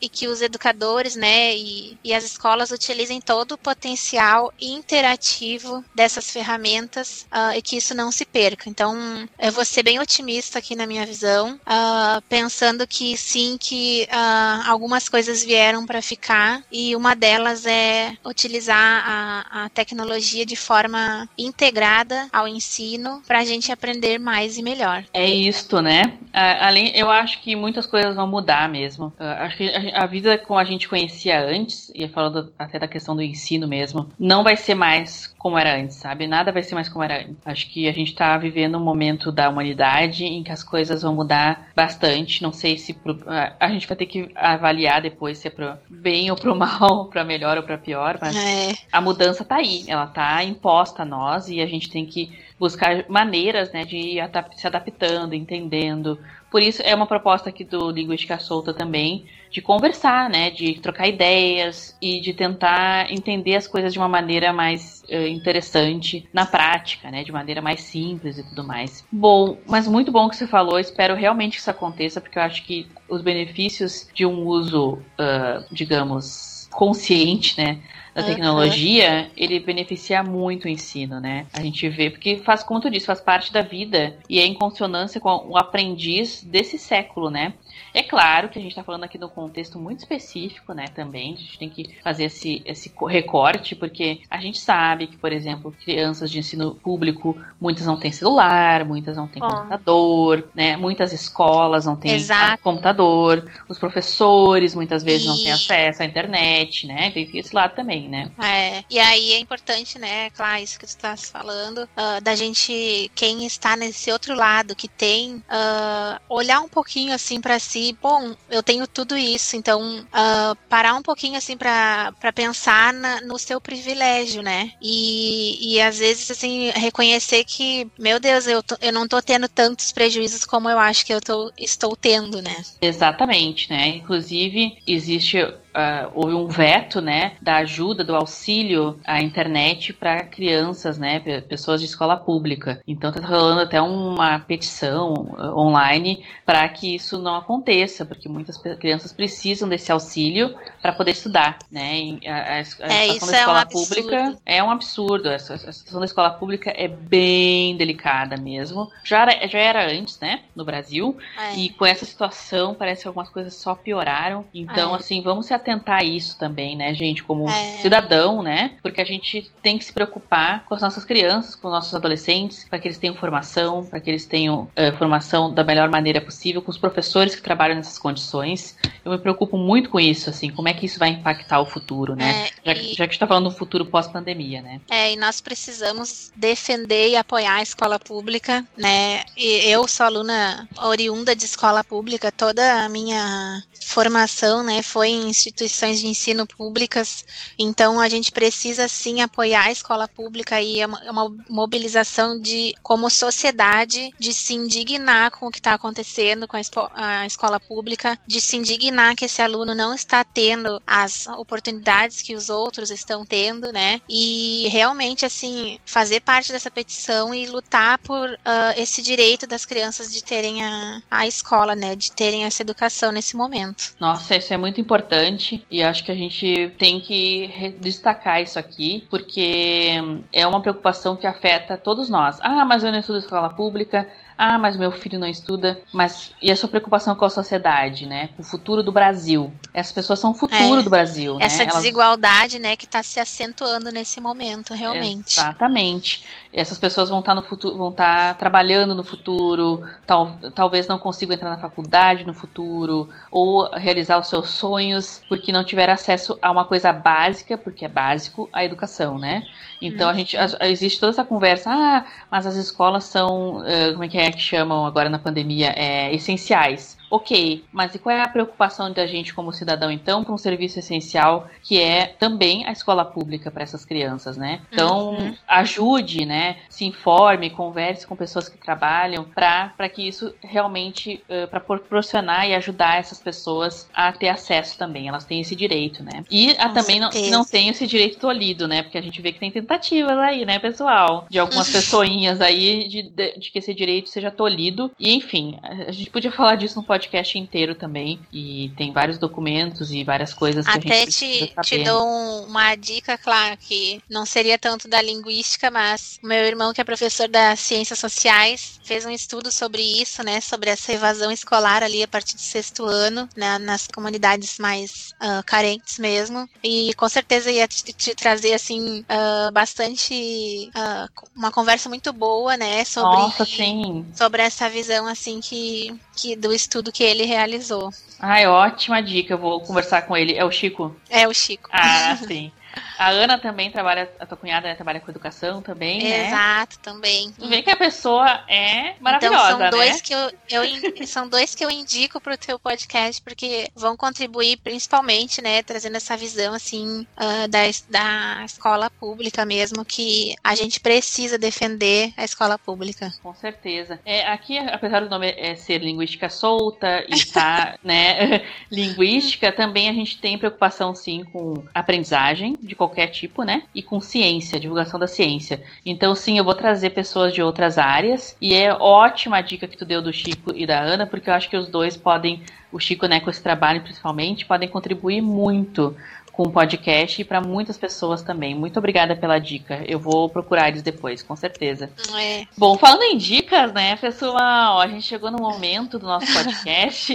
e que os educadores, né, e, e as escolas utilizem todo o potencial interativo dessas ferramentas uh, e que isso não se perca. Então, eu vou ser bem otimista aqui na minha visão, uh, pensando que sim, que uh, algumas coisas vieram para ficar e uma delas é utilizar a, a tecnologia de forma integrada ao ensino para a gente aprender mais e melhor. É isto, né? Além, eu acho que muitas coisas vão mudar mesmo. Acho que a vida como a gente conhecia antes, e falando até da questão do ensino mesmo, não vai ser mais como era antes, sabe? Nada vai ser mais como era antes. Acho que a gente tá vivendo um momento da humanidade em que as coisas vão mudar bastante. Não sei se pro, a gente vai ter que avaliar depois se é pro bem ou pro mal, para melhor ou para pior, mas é. a mudança tá aí, ela tá imposta a nós e a gente tem que buscar maneiras, né, de ir se adaptando, entendendo. Por isso é uma proposta aqui do Linguística Solta também, de conversar, né, de trocar ideias e de tentar entender as coisas de uma maneira mais uh, interessante na prática, né, de maneira mais simples e tudo mais. Bom, mas muito bom que você falou, espero realmente que isso aconteça, porque eu acho que os benefícios de um uso, uh, digamos, consciente, né, da tecnologia, uhum. ele beneficia muito o ensino, né? A gente vê, porque faz, como tu disse, faz parte da vida e é em consonância com o aprendiz desse século, né? É claro que a gente está falando aqui de um contexto muito específico, né, também. A gente tem que fazer esse, esse recorte, porque a gente sabe que, por exemplo, crianças de ensino público, muitas não têm celular, muitas não têm computador, né? Muitas escolas não têm Exato. computador, os professores muitas vezes e... não têm acesso à internet, né? Tem esse lado também, né? É, e aí é importante, né, claro, isso que tu estás falando, uh, da gente, quem está nesse outro lado, que tem, uh, olhar um pouquinho assim para si bom, eu tenho tudo isso, então uh, parar um pouquinho assim para pensar na, no seu privilégio, né? E, e às vezes assim reconhecer que, meu Deus, eu, tô, eu não tô tendo tantos prejuízos como eu acho que eu tô, estou tendo, né? Exatamente, né? Inclusive existe uh, houve um veto, né, da ajuda, do auxílio à internet para crianças, né, pessoas de escola pública. Então está rolando até uma petição uh, online para que isso não aconteça, porque muitas crianças precisam desse auxílio para poder estudar, né? A, a, a é, situação da escola é um pública é um absurdo. A, situação da escola pública é bem delicada mesmo. Já era, já era antes, né, no Brasil. É. E com essa situação parece que algumas coisas só pioraram. Então, é. assim, vamos se atentar a isso também, né, gente, como é. cidadão, né? Porque a gente tem que se preocupar com as nossas crianças, com os nossos adolescentes, para que eles tenham formação, para que eles tenham uh, formação da melhor maneira possível, com os professores que trabalham nessas condições. Eu me preocupo muito com isso, assim, como é que isso vai impactar o futuro, né? É, já, e... já, que está falando do futuro pós-pandemia, né? É, e nós precisamos defender e apoiar a escola pública, né? E eu sou aluna oriunda de escola pública, toda a minha formação, né, foi em instituições de ensino públicas, então a gente precisa sim apoiar a escola pública e é uma, é mobilização de, como sociedade, de se indignar com o que está acontecendo com a, a, escola pública, de se indignar que esse aluno não está tendo as oportunidades que os outros estão tendo, né? E realmente, assim, fazer parte dessa petição e lutar por uh, esse direito das crianças de terem a, a escola, né? De terem essa educação nesse momento. Nossa, isso é muito importante importante e acho que a gente tem que destacar isso aqui, porque é uma preocupação que afeta todos nós. Ah, mas eu não estudo escola pública, ah, mas meu filho não estuda, mas e a sua preocupação com a sociedade, né? O futuro do Brasil. Essas pessoas são o futuro é, do Brasil, Essa né? desigualdade, Elas... né, que está se acentuando nesse momento, realmente. Exatamente. Essas pessoas vão estar tá no futuro, vão estar tá trabalhando no futuro, tal, talvez não consigam entrar na faculdade no futuro, ou realizar os seus sonhos, porque não tiveram acesso a uma coisa básica, porque é básico, a educação, né? Então a uhum. gente existe toda essa conversa, ah, mas as escolas são, como é que é que chamam agora na pandemia, é, essenciais. Ok, mas e qual é a preocupação da gente como cidadão, então, com um serviço essencial que é também a escola pública para essas crianças, né? Então, uhum. ajude, né? Se informe, converse com pessoas que trabalham para que isso realmente, uh, para proporcionar e ajudar essas pessoas a ter acesso também. Elas têm esse direito, né? E a, também não, não tem esse direito tolhido, né? Porque a gente vê que tem tentativas aí, né, pessoal? De algumas pessoinhas aí de, de, de que esse direito seja tolhido. E, enfim, a gente podia falar disso no podcast podcast inteiro também. E tem vários documentos e várias coisas que Até a gente te, te dou um, uma dica, claro, que não seria tanto da linguística, mas o meu irmão, que é professor das ciências sociais, fez um estudo sobre isso, né? Sobre essa evasão escolar ali a partir do sexto ano, né, nas comunidades mais uh, carentes mesmo. E com certeza ia te, te trazer, assim, uh, bastante. Uh, uma conversa muito boa, né? Sobre, Nossa, sim. sobre essa visão, assim, que, que do estudo que ele realizou. Ai, ótima dica. Eu vou conversar com ele. É o Chico? É o Chico. Ah, sim. A Ana também trabalha, a tua cunhada né, trabalha com educação também, né? Exato, também. Tu vê que a pessoa é maravilhosa, então, são dois né? que eu, eu são dois que eu indico pro teu podcast porque vão contribuir principalmente, né, trazendo essa visão assim uh, da, da escola pública mesmo que a gente precisa defender a escola pública. Com certeza. É, aqui, apesar do nome é ser linguística solta e tá, né, linguística, também a gente tem preocupação sim com aprendizagem de qualquer tipo, né? E com ciência, divulgação da ciência. Então, sim, eu vou trazer pessoas de outras áreas. E é ótima a dica que tu deu do Chico e da Ana, porque eu acho que os dois podem, o Chico, né, com esse trabalho principalmente, podem contribuir muito com o podcast e para muitas pessoas também. Muito obrigada pela dica. Eu vou procurar eles depois, com certeza. É. Bom, falando em dicas, né, pessoal, a gente chegou no momento do nosso podcast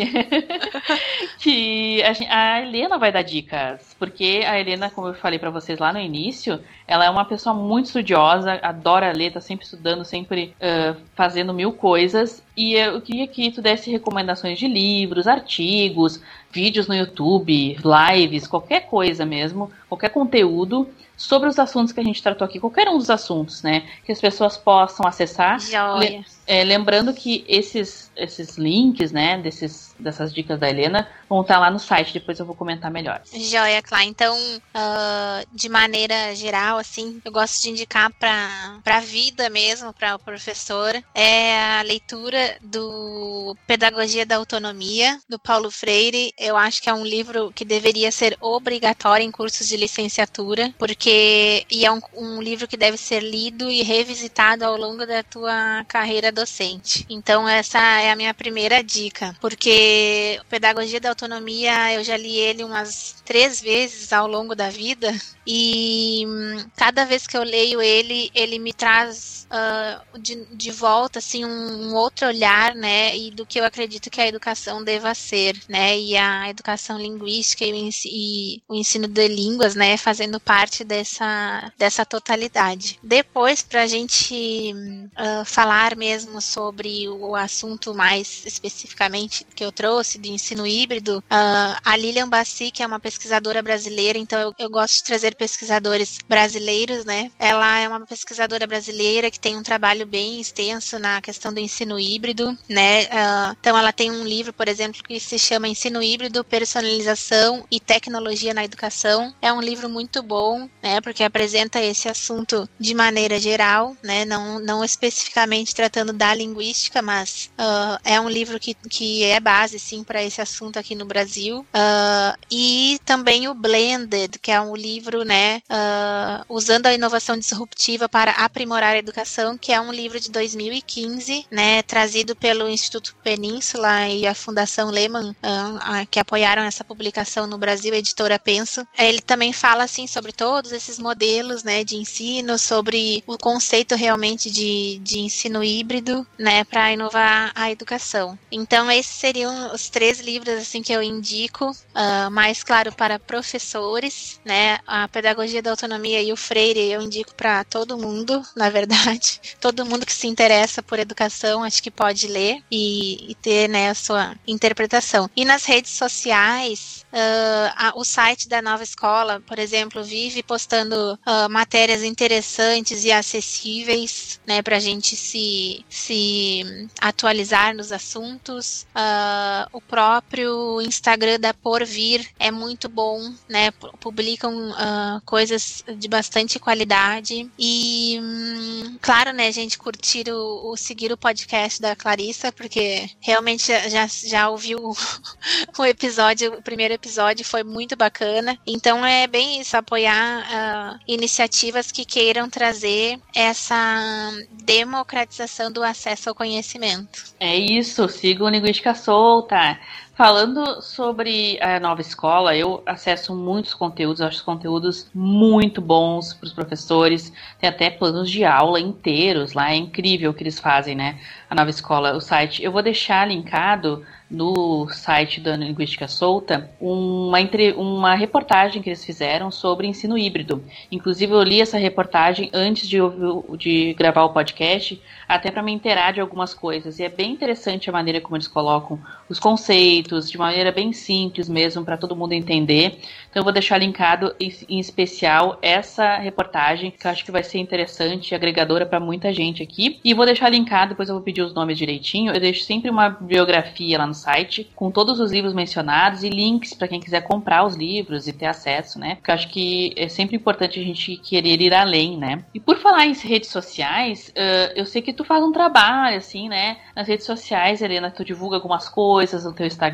que a, gente, a, Helena vai dar dicas, porque a Helena, como eu falei para vocês lá no início, ela é uma pessoa muito estudiosa, adora ler, tá sempre estudando, sempre uh, fazendo mil coisas. E eu queria que tu desse recomendações de livros, artigos, vídeos no YouTube, lives, qualquer coisa mesmo, qualquer conteúdo sobre os assuntos que a gente tratou aqui, qualquer um dos assuntos, né? Que as pessoas possam acessar. Joia. É, lembrando que esses, esses links, né, desses, dessas dicas da Helena, vão estar lá no site, depois eu vou comentar melhor. Joia, Clá. Então, uh, de maneira geral, assim, eu gosto de indicar para a vida mesmo, para o professor, é a leitura do Pedagogia da Autonomia, do Paulo Freire. Eu acho que é um livro que deveria ser obrigatório em cursos de licenciatura, porque e é um, um livro que deve ser lido e revisitado ao longo da tua carreira docente. Então, essa é a minha primeira dica, porque Pedagogia da Autonomia, eu já li ele umas três vezes ao longo da vida e hum, cada vez que eu leio ele, ele me traz uh, de, de volta assim um, um, outro olhar, né, e do que eu acredito que a educação deva ser, né, e a educação linguística e o, e o ensino de línguas, né, fazendo parte dessa dessa totalidade. Depois, para a gente uh, falar mesmo sobre o assunto mais especificamente que eu trouxe de ensino híbrido, uh, a Lilian Bassi, que é uma pesquisadora brasileira, então eu, eu gosto de trazer pesquisadores brasileiros, né? Ela é uma pesquisadora brasileira que tem um trabalho bem extenso na questão do ensino híbrido, né? Uh, então ela tem um livro, por exemplo, que se chama Ensino Híbrido, Personalização e Tecnologia na Educação. É um livro muito bom, né? Porque apresenta esse assunto de maneira geral, né? Não, não especificamente tratando da linguística, mas uh, é um livro que, que é base, sim, para esse assunto aqui no Brasil. Uh, e também o Blended, que é um livro, né, uh, usando a inovação disruptiva para aprimorar a educação, que é um livro de 2015, né, trazido pelo Instituto Península e a Fundação Lehman, uh, que apoiaram essa publicação no Brasil, editora Penso. Ele também fala, assim, sobre todos esses modelos, né, de ensino, sobre o conceito realmente de, de ensino híbrido, né, para inovar a educação. Então, esses seriam os três livros, assim, que eu indico, uh, mais claro, para professores, né, a pedagogia da autonomia e o Freire eu indico para todo mundo, na verdade. Todo mundo que se interessa por educação, acho que pode ler e, e ter né, a sua interpretação. E nas redes sociais, uh, a, o site da Nova Escola, por exemplo, vive postando uh, matérias interessantes e acessíveis né, para a gente se, se atualizar nos assuntos. Uh, o próprio Instagram da Porvir é muito bom, né? Publicam coisas de bastante qualidade. E, hum, claro, né, gente, curtir o, o, seguir o podcast da Clarissa, porque realmente já, já ouviu o, o episódio, o primeiro episódio foi muito bacana. Então é bem isso, apoiar uh, iniciativas que queiram trazer essa democratização do acesso ao conhecimento. É isso, sigam Linguística Solta. Falando sobre a nova escola, eu acesso muitos conteúdos, acho os conteúdos muito bons para os professores. Tem até planos de aula inteiros lá, é incrível o que eles fazem, né? A nova escola, o site. Eu vou deixar linkado no site da Linguística Solta uma, entre, uma reportagem que eles fizeram sobre ensino híbrido. Inclusive, eu li essa reportagem antes de, de gravar o podcast, até para me inteirar de algumas coisas. E é bem interessante a maneira como eles colocam os conceitos, de maneira bem simples mesmo, para todo mundo entender. Então, eu vou deixar linkado em especial essa reportagem, que eu acho que vai ser interessante e agregadora para muita gente aqui. E vou deixar linkado, depois eu vou pedir os nomes direitinho. Eu deixo sempre uma biografia lá no site com todos os livros mencionados e links para quem quiser comprar os livros e ter acesso, né? Porque eu acho que é sempre importante a gente querer ir além, né? E por falar em redes sociais, uh, eu sei que tu faz um trabalho, assim, né? Nas redes sociais, Helena, tu divulga algumas coisas no teu Instagram.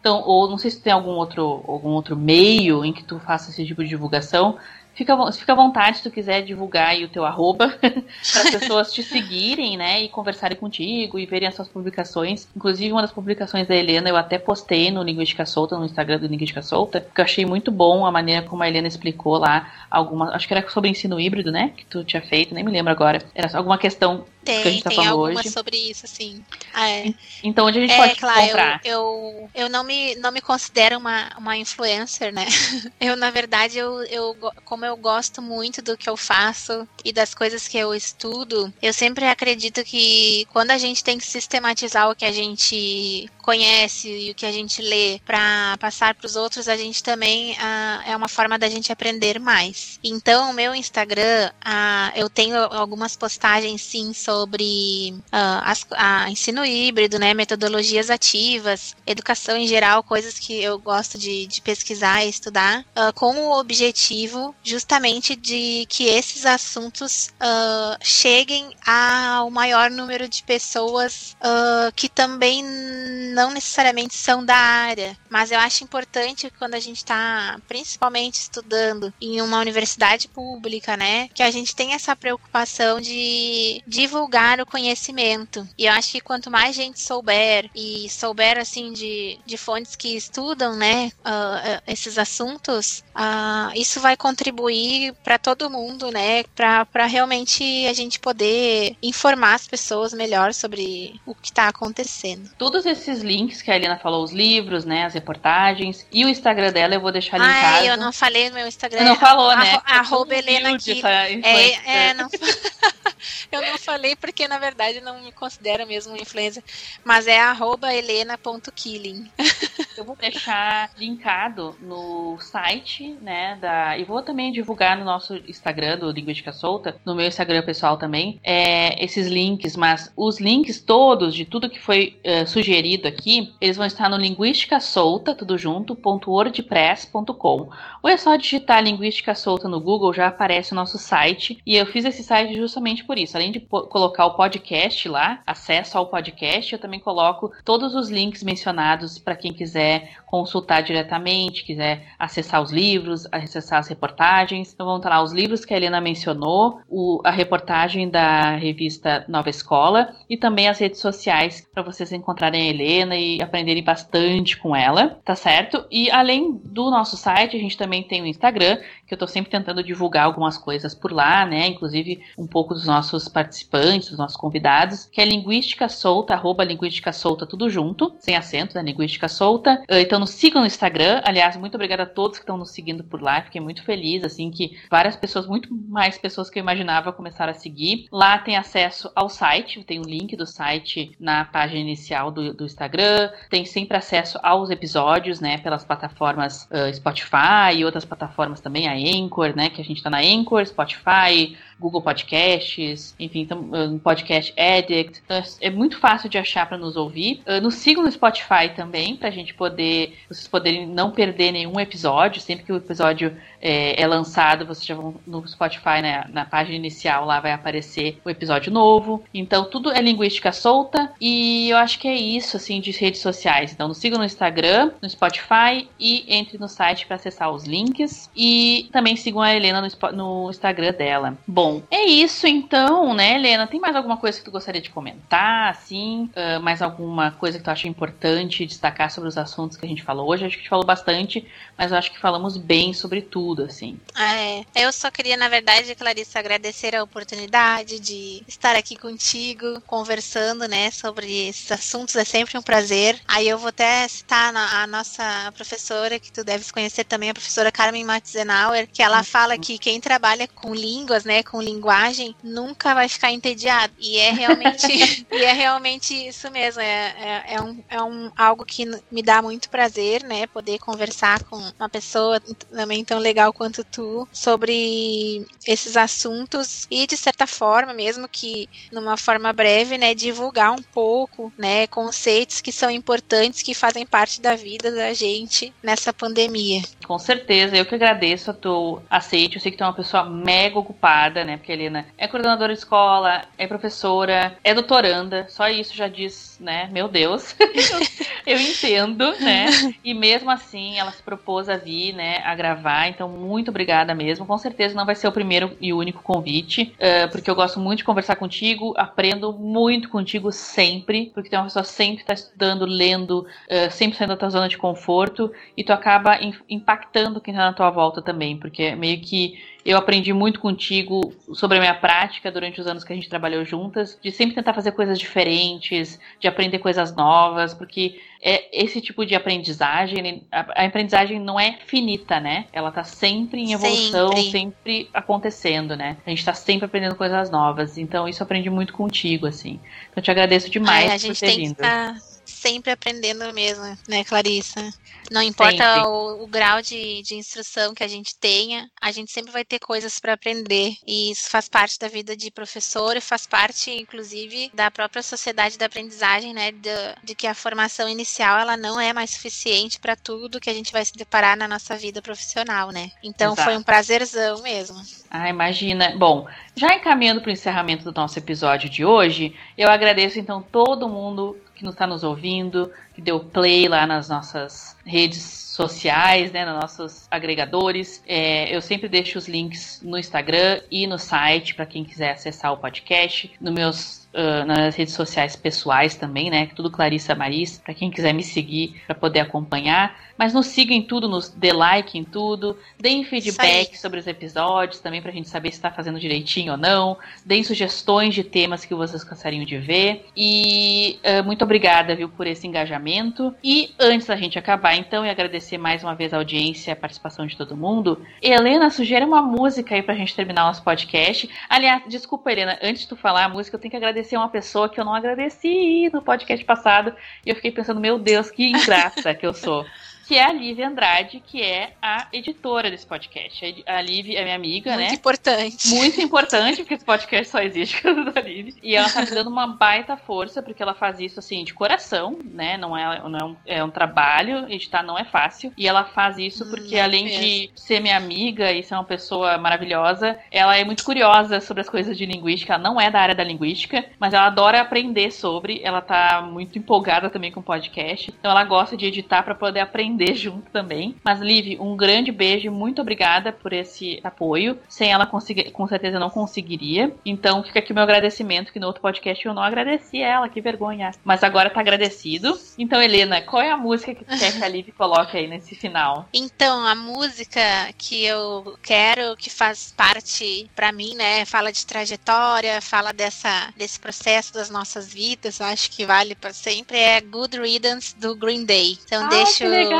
Então, ou não sei se tem algum outro, algum outro meio em que tu faça esse tipo de divulgação. Fica, fica à vontade se tu quiser divulgar aí o teu arroba para as pessoas te seguirem, né? E conversarem contigo e verem as suas publicações. Inclusive, uma das publicações da Helena eu até postei no Linguística Solta, no Instagram do Linguística Solta, porque eu achei muito bom a maneira como a Helena explicou lá alguma. Acho que era sobre ensino híbrido, né? Que tu tinha feito, nem me lembro agora. Era alguma questão tem, que a gente tá tem falando algumas hoje. sobre isso, sim. Ah, é. Então, onde a gente É, pode claro, comprar? eu, eu, eu não me, não me considero uma, uma influencer, né? Eu, na verdade, eu, eu, como eu gosto muito do que eu faço e das coisas que eu estudo, eu sempre acredito que quando a gente tem que sistematizar o que a gente conhece e o que a gente lê para passar para os outros, a gente também ah, é uma forma da gente aprender mais. Então, o meu Instagram, ah, eu tenho algumas postagens sim sobre ah, as- a ensino híbrido, né, metodologias ativas, educação em geral, coisas que eu gosto de, de pesquisar e estudar, ah, com o objetivo justamente de que esses assuntos ah, cheguem ao maior número de pessoas que também não necessariamente são da área, mas eu acho importante quando a gente está principalmente estudando em uma universidade pública, né, que a gente tem essa preocupação de divulgar o conhecimento. E eu acho que quanto mais gente souber e souber assim de, de fontes que estudam, né, ah, esses assuntos, ah, isso vai contribuir para todo mundo, né, para realmente a gente poder informar as pessoas melhor sobre o que está acontecendo. Todos esses links que a Helena falou, os livros, né, as reportagens e o Instagram dela eu vou deixar linkado. Ah, eu não falei no meu Instagram. Não falou, né? Arro- Arroba Helena influencer. É, é, não. Eu não falei porque, na verdade, não me considero mesmo influencer. Mas é arroba helena.killing. Eu vou deixar linkado no site, né, da... E vou também divulgar no nosso Instagram do Linguística Solta, no meu Instagram pessoal também, é, esses links, mas os links todos de tudo que foi é, sugerido aqui, eles vão estar no Linguística Solta, tudo junto, wordpress.com. Ou é só digitar Linguística Solta no Google, já aparece o nosso site, e eu fiz esse site justamente por isso. Além de colocar o podcast lá, acesso ao podcast, eu também coloco todos os links mencionados para quem quiser consultar diretamente, quiser acessar os livros, acessar as reportagens. Então vão estar lá os livros que a Helena mencionou, o- a reportagem da revista Nova Escola e também as redes sociais para vocês encontrarem a Helena e aprenderem bastante com ela, tá certo? E além do nosso site, a gente também tem o Instagram, que eu tô sempre tentando divulgar algumas coisas por lá, né? Inclusive um pouco dos nossos participantes, dos nossos convidados, que é Linguística Solta, arroba Linguística Solta, tudo junto, sem acento, né? Linguística Solta. Ah, Então nos sigam no Instagram. Aliás, muito obrigada a todos que estão nos seguindo por lá. Fiquei muito feliz, assim, que várias pessoas, muito mais pessoas que eu imaginava, começaram a seguir. Lá tem acesso ao site, tem o link do site na página inicial do, do Instagram. Tem sempre acesso aos episódios, né? Pelas plataformas ah, Spotify e outras plataformas também, a Anchor, né? Que a gente tá na Anchor, Spotify, Google Podcasts, enfim, tam- ah, no Podcast Addict. Então, é- é muito fácil de achar para nos ouvir. Ah, Nos sigam no Spotify também, pra gente poder, vocês poderem não perder nenhum episódio. Sempre que o episódio é, é lançado, vocês já vão no Spotify, né, na página inicial, lá vai aparecer o episódio novo. Então, tudo é linguística solta. E eu acho que é isso, assim, de redes sociais. Então, nos sigam no Instagram, no Spotify e entre no site para acessar os links. E também sigam a Helena no, no Instagram dela. Bom, é isso então, né, Helena? Tem mais alguma coisa que tu gostaria de comentar, assim? Uh, mais alguma coisa que tu acha importante destacar sobre os assuntos que a gente falou hoje? Acho que a gente falou bastante, mas eu acho que falamos bem sobre tudo, assim. É, eu só queria, na verdade, Clarissa, agradecer a oportunidade de estar aqui contigo, conversando, né, sobre esses assuntos. É sempre um prazer. Aí eu vou até citar a nossa professora, que tu deves conhecer também, a professora Carmen Matzenauer, que ela fala que quem trabalha com línguas, né, com linguagem, nunca vai ficar entediado. E é realmente, e é realmente isso mesmo. É, é, é, um, é um, algo que me dá muito prazer, né, poder conversar com uma pessoa também tão legal quanto tu sobre esses assuntos e de certa forma, mesmo que numa forma breve, né, divulgar um pouco, né, conceitos que são importantes, que fazem parte da vida da gente nessa pandemia. Com certeza, eu que agradeço a tu aceite. Eu sei que tu é uma pessoa mega ocupada, né? Porque a Helena é coordenadora de escola, é professora, é doutoranda. Só isso já diz, né? Meu Deus. eu entendo, né? E mesmo assim, ela se propôs a vir, né? A gravar. Então, muito obrigada mesmo. Com certeza não vai ser o primeiro e único convite, uh, porque eu gosto muito de conversar contigo, aprendo muito contigo sempre, porque tu é uma pessoa sempre está estudando, lendo, uh, sempre saindo da tua zona de conforto e tu acaba impactando quem está na tua volta também, porque meio que eu aprendi muito contigo sobre a minha prática durante os anos que a gente trabalhou juntas, de sempre tentar fazer coisas diferentes, de aprender coisas novas, porque é esse tipo de aprendizagem, a, aprendizagem não é finita, né? Ela tá sempre em evolução, sempre, sempre acontecendo, né? A gente tá sempre aprendendo coisas novas. Então isso eu aprendi muito contigo, assim. Então eu te agradeço demais Ai, por ter vindo. Tá sempre aprendendo mesmo, né, Clarissa? Não importa o, o, grau de, de instrução que a gente tenha, a gente sempre vai ter coisas para aprender. E isso faz parte da vida de professor e faz parte, inclusive, da própria sociedade da aprendizagem, né? De, de que a formação inicial ela não é mais suficiente para tudo que a gente vai se deparar na nossa vida profissional, né? Então Exato. foi um prazerzão mesmo. Ah, imagina. Bom, já encaminhando para o encerramento do nosso episódio de hoje, eu agradeço então todo mundo que está nos ouvindo, que deu play lá nas nossas redes sociais, né, nos nossos agregadores. É, eu sempre deixo os links no Instagram e no site para quem quiser acessar o podcast. No meus uh, nas redes sociais pessoais também, né? Tudo Clarissa Maris, para quem quiser me seguir para poder acompanhar. Mas nos sigam em tudo, nos dê like em tudo, deem feedback sobre os episódios também pra gente saber se está fazendo direitinho ou não. Deem sugestões de temas que vocês gostariam de ver. E uh, muito obrigada, viu, por esse engajamento. E antes da gente acabar, então, e agradecer mais uma vez a audiência, a participação de todo mundo, Helena, sugere uma música aí pra gente terminar nosso podcast. Aliás, desculpa, Helena, antes de tu falar a música, eu tenho que agradecer agradecer uma pessoa que eu não agradeci no podcast passado. E eu fiquei pensando, meu Deus, que ingrata que eu sou que é a Lívia Andrade, que é a editora desse podcast. A Lívia é minha amiga, Muito né? Muito importante. Muito importante, porque esse podcast só existe por causa da. E ela tá me dando uma baita força, porque ela faz isso, assim, de coração, né? Não é, não é, um, é um trabalho, editar não é fácil. E ela faz isso porque, hum, além mesmo. de ser minha amiga e ser uma pessoa maravilhosa, ela é muito curiosa sobre as coisas de linguística. Ela não é da área da linguística, mas ela adora aprender sobre. Ela tá muito empolgada também com o podcast. Então ela gosta de editar para poder aprender junto também. Mas, Liv, um grande beijo e muito obrigada por esse apoio. Sem ela, com certeza não conseguiria. Então, fica aqui o meu agradecimento, que no outro podcast eu não agradeci ela, que vergonha. Mas agora tá agradecido. Então, Helena, qual é a música que tu quer que a Liv coloque aí nesse final? Então, a música que eu quero, que faz parte para mim, né, fala de trajetória, fala dessa, desse processo das nossas vidas, eu acho que vale para sempre, é Good Riddance do Green Day. Então, ah, deixo legal.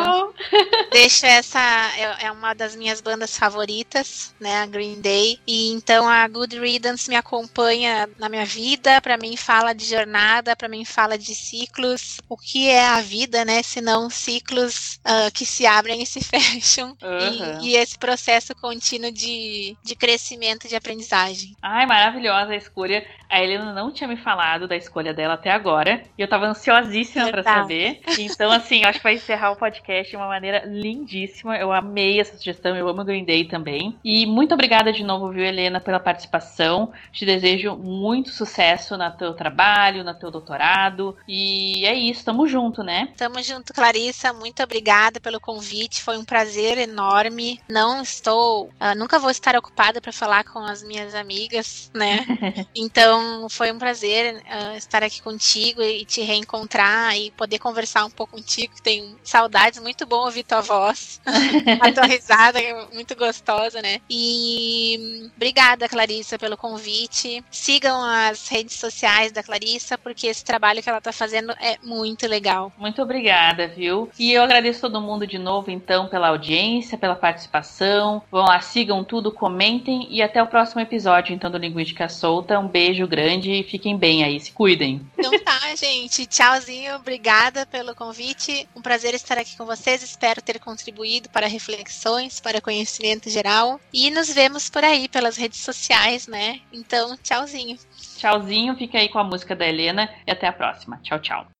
Deixo essa. É, é, uma das minhas bandas favoritas, né? A Green Day. E então a Good Riddance me acompanha na minha vida. Para mim fala de jornada, para mim fala de ciclos. O que é a vida, né? Se não ciclos uh, que se abrem e se fecham. Uhum. E, e, esse processo contínuo de, de crescimento, de aprendizagem. Ai, maravilhosa a escolha. A Helena não tinha me falado da escolha dela até agora. E eu tava ansiosíssima para saber. Então, assim, eu acho que vai encerrar o podcast de uma maneira lindíssima. Eu amei essa sugestão, eu amo Green Day também. E muito obrigada de novo, viu, Helena, pela participação. Te desejo muito sucesso no teu trabalho, no teu doutorado. E é isso, tamo junto, né? Tamo junto, Clarissa. Muito obrigada pelo convite. Foi um prazer enorme. Não estou. Uh, nunca vou estar ocupada para falar com as minhas amigas, né? então, foi um prazer uh, estar aqui contigo e te reencontrar e poder conversar um pouco contigo. Tenho saudades, muito bom ouvir tua voz. a tua risada é muito gostosa, né? E obrigada, Clarissa, pelo convite. Sigam as redes sociais da Clarissa, porque esse trabalho que ela tá fazendo é muito legal. Muito obrigada, viu? E eu agradeço todo mundo de novo, então, pela audiência, pela participação. Vão lá, sigam tudo, comentem e até o próximo episódio, então, do Linguística Solta. Um beijo grande e fiquem bem aí, se cuidem. Então tá, gente. Tchauzinho, obrigada pelo convite. Um prazer estar aqui com vocês. Espero ter contribuído para reflexões, para conhecimento geral. E nos vemos por aí pelas redes sociais, né? Então, tchauzinho. Tchauzinho, fica aí com a música da Helena e até a próxima. Tchau, tchau.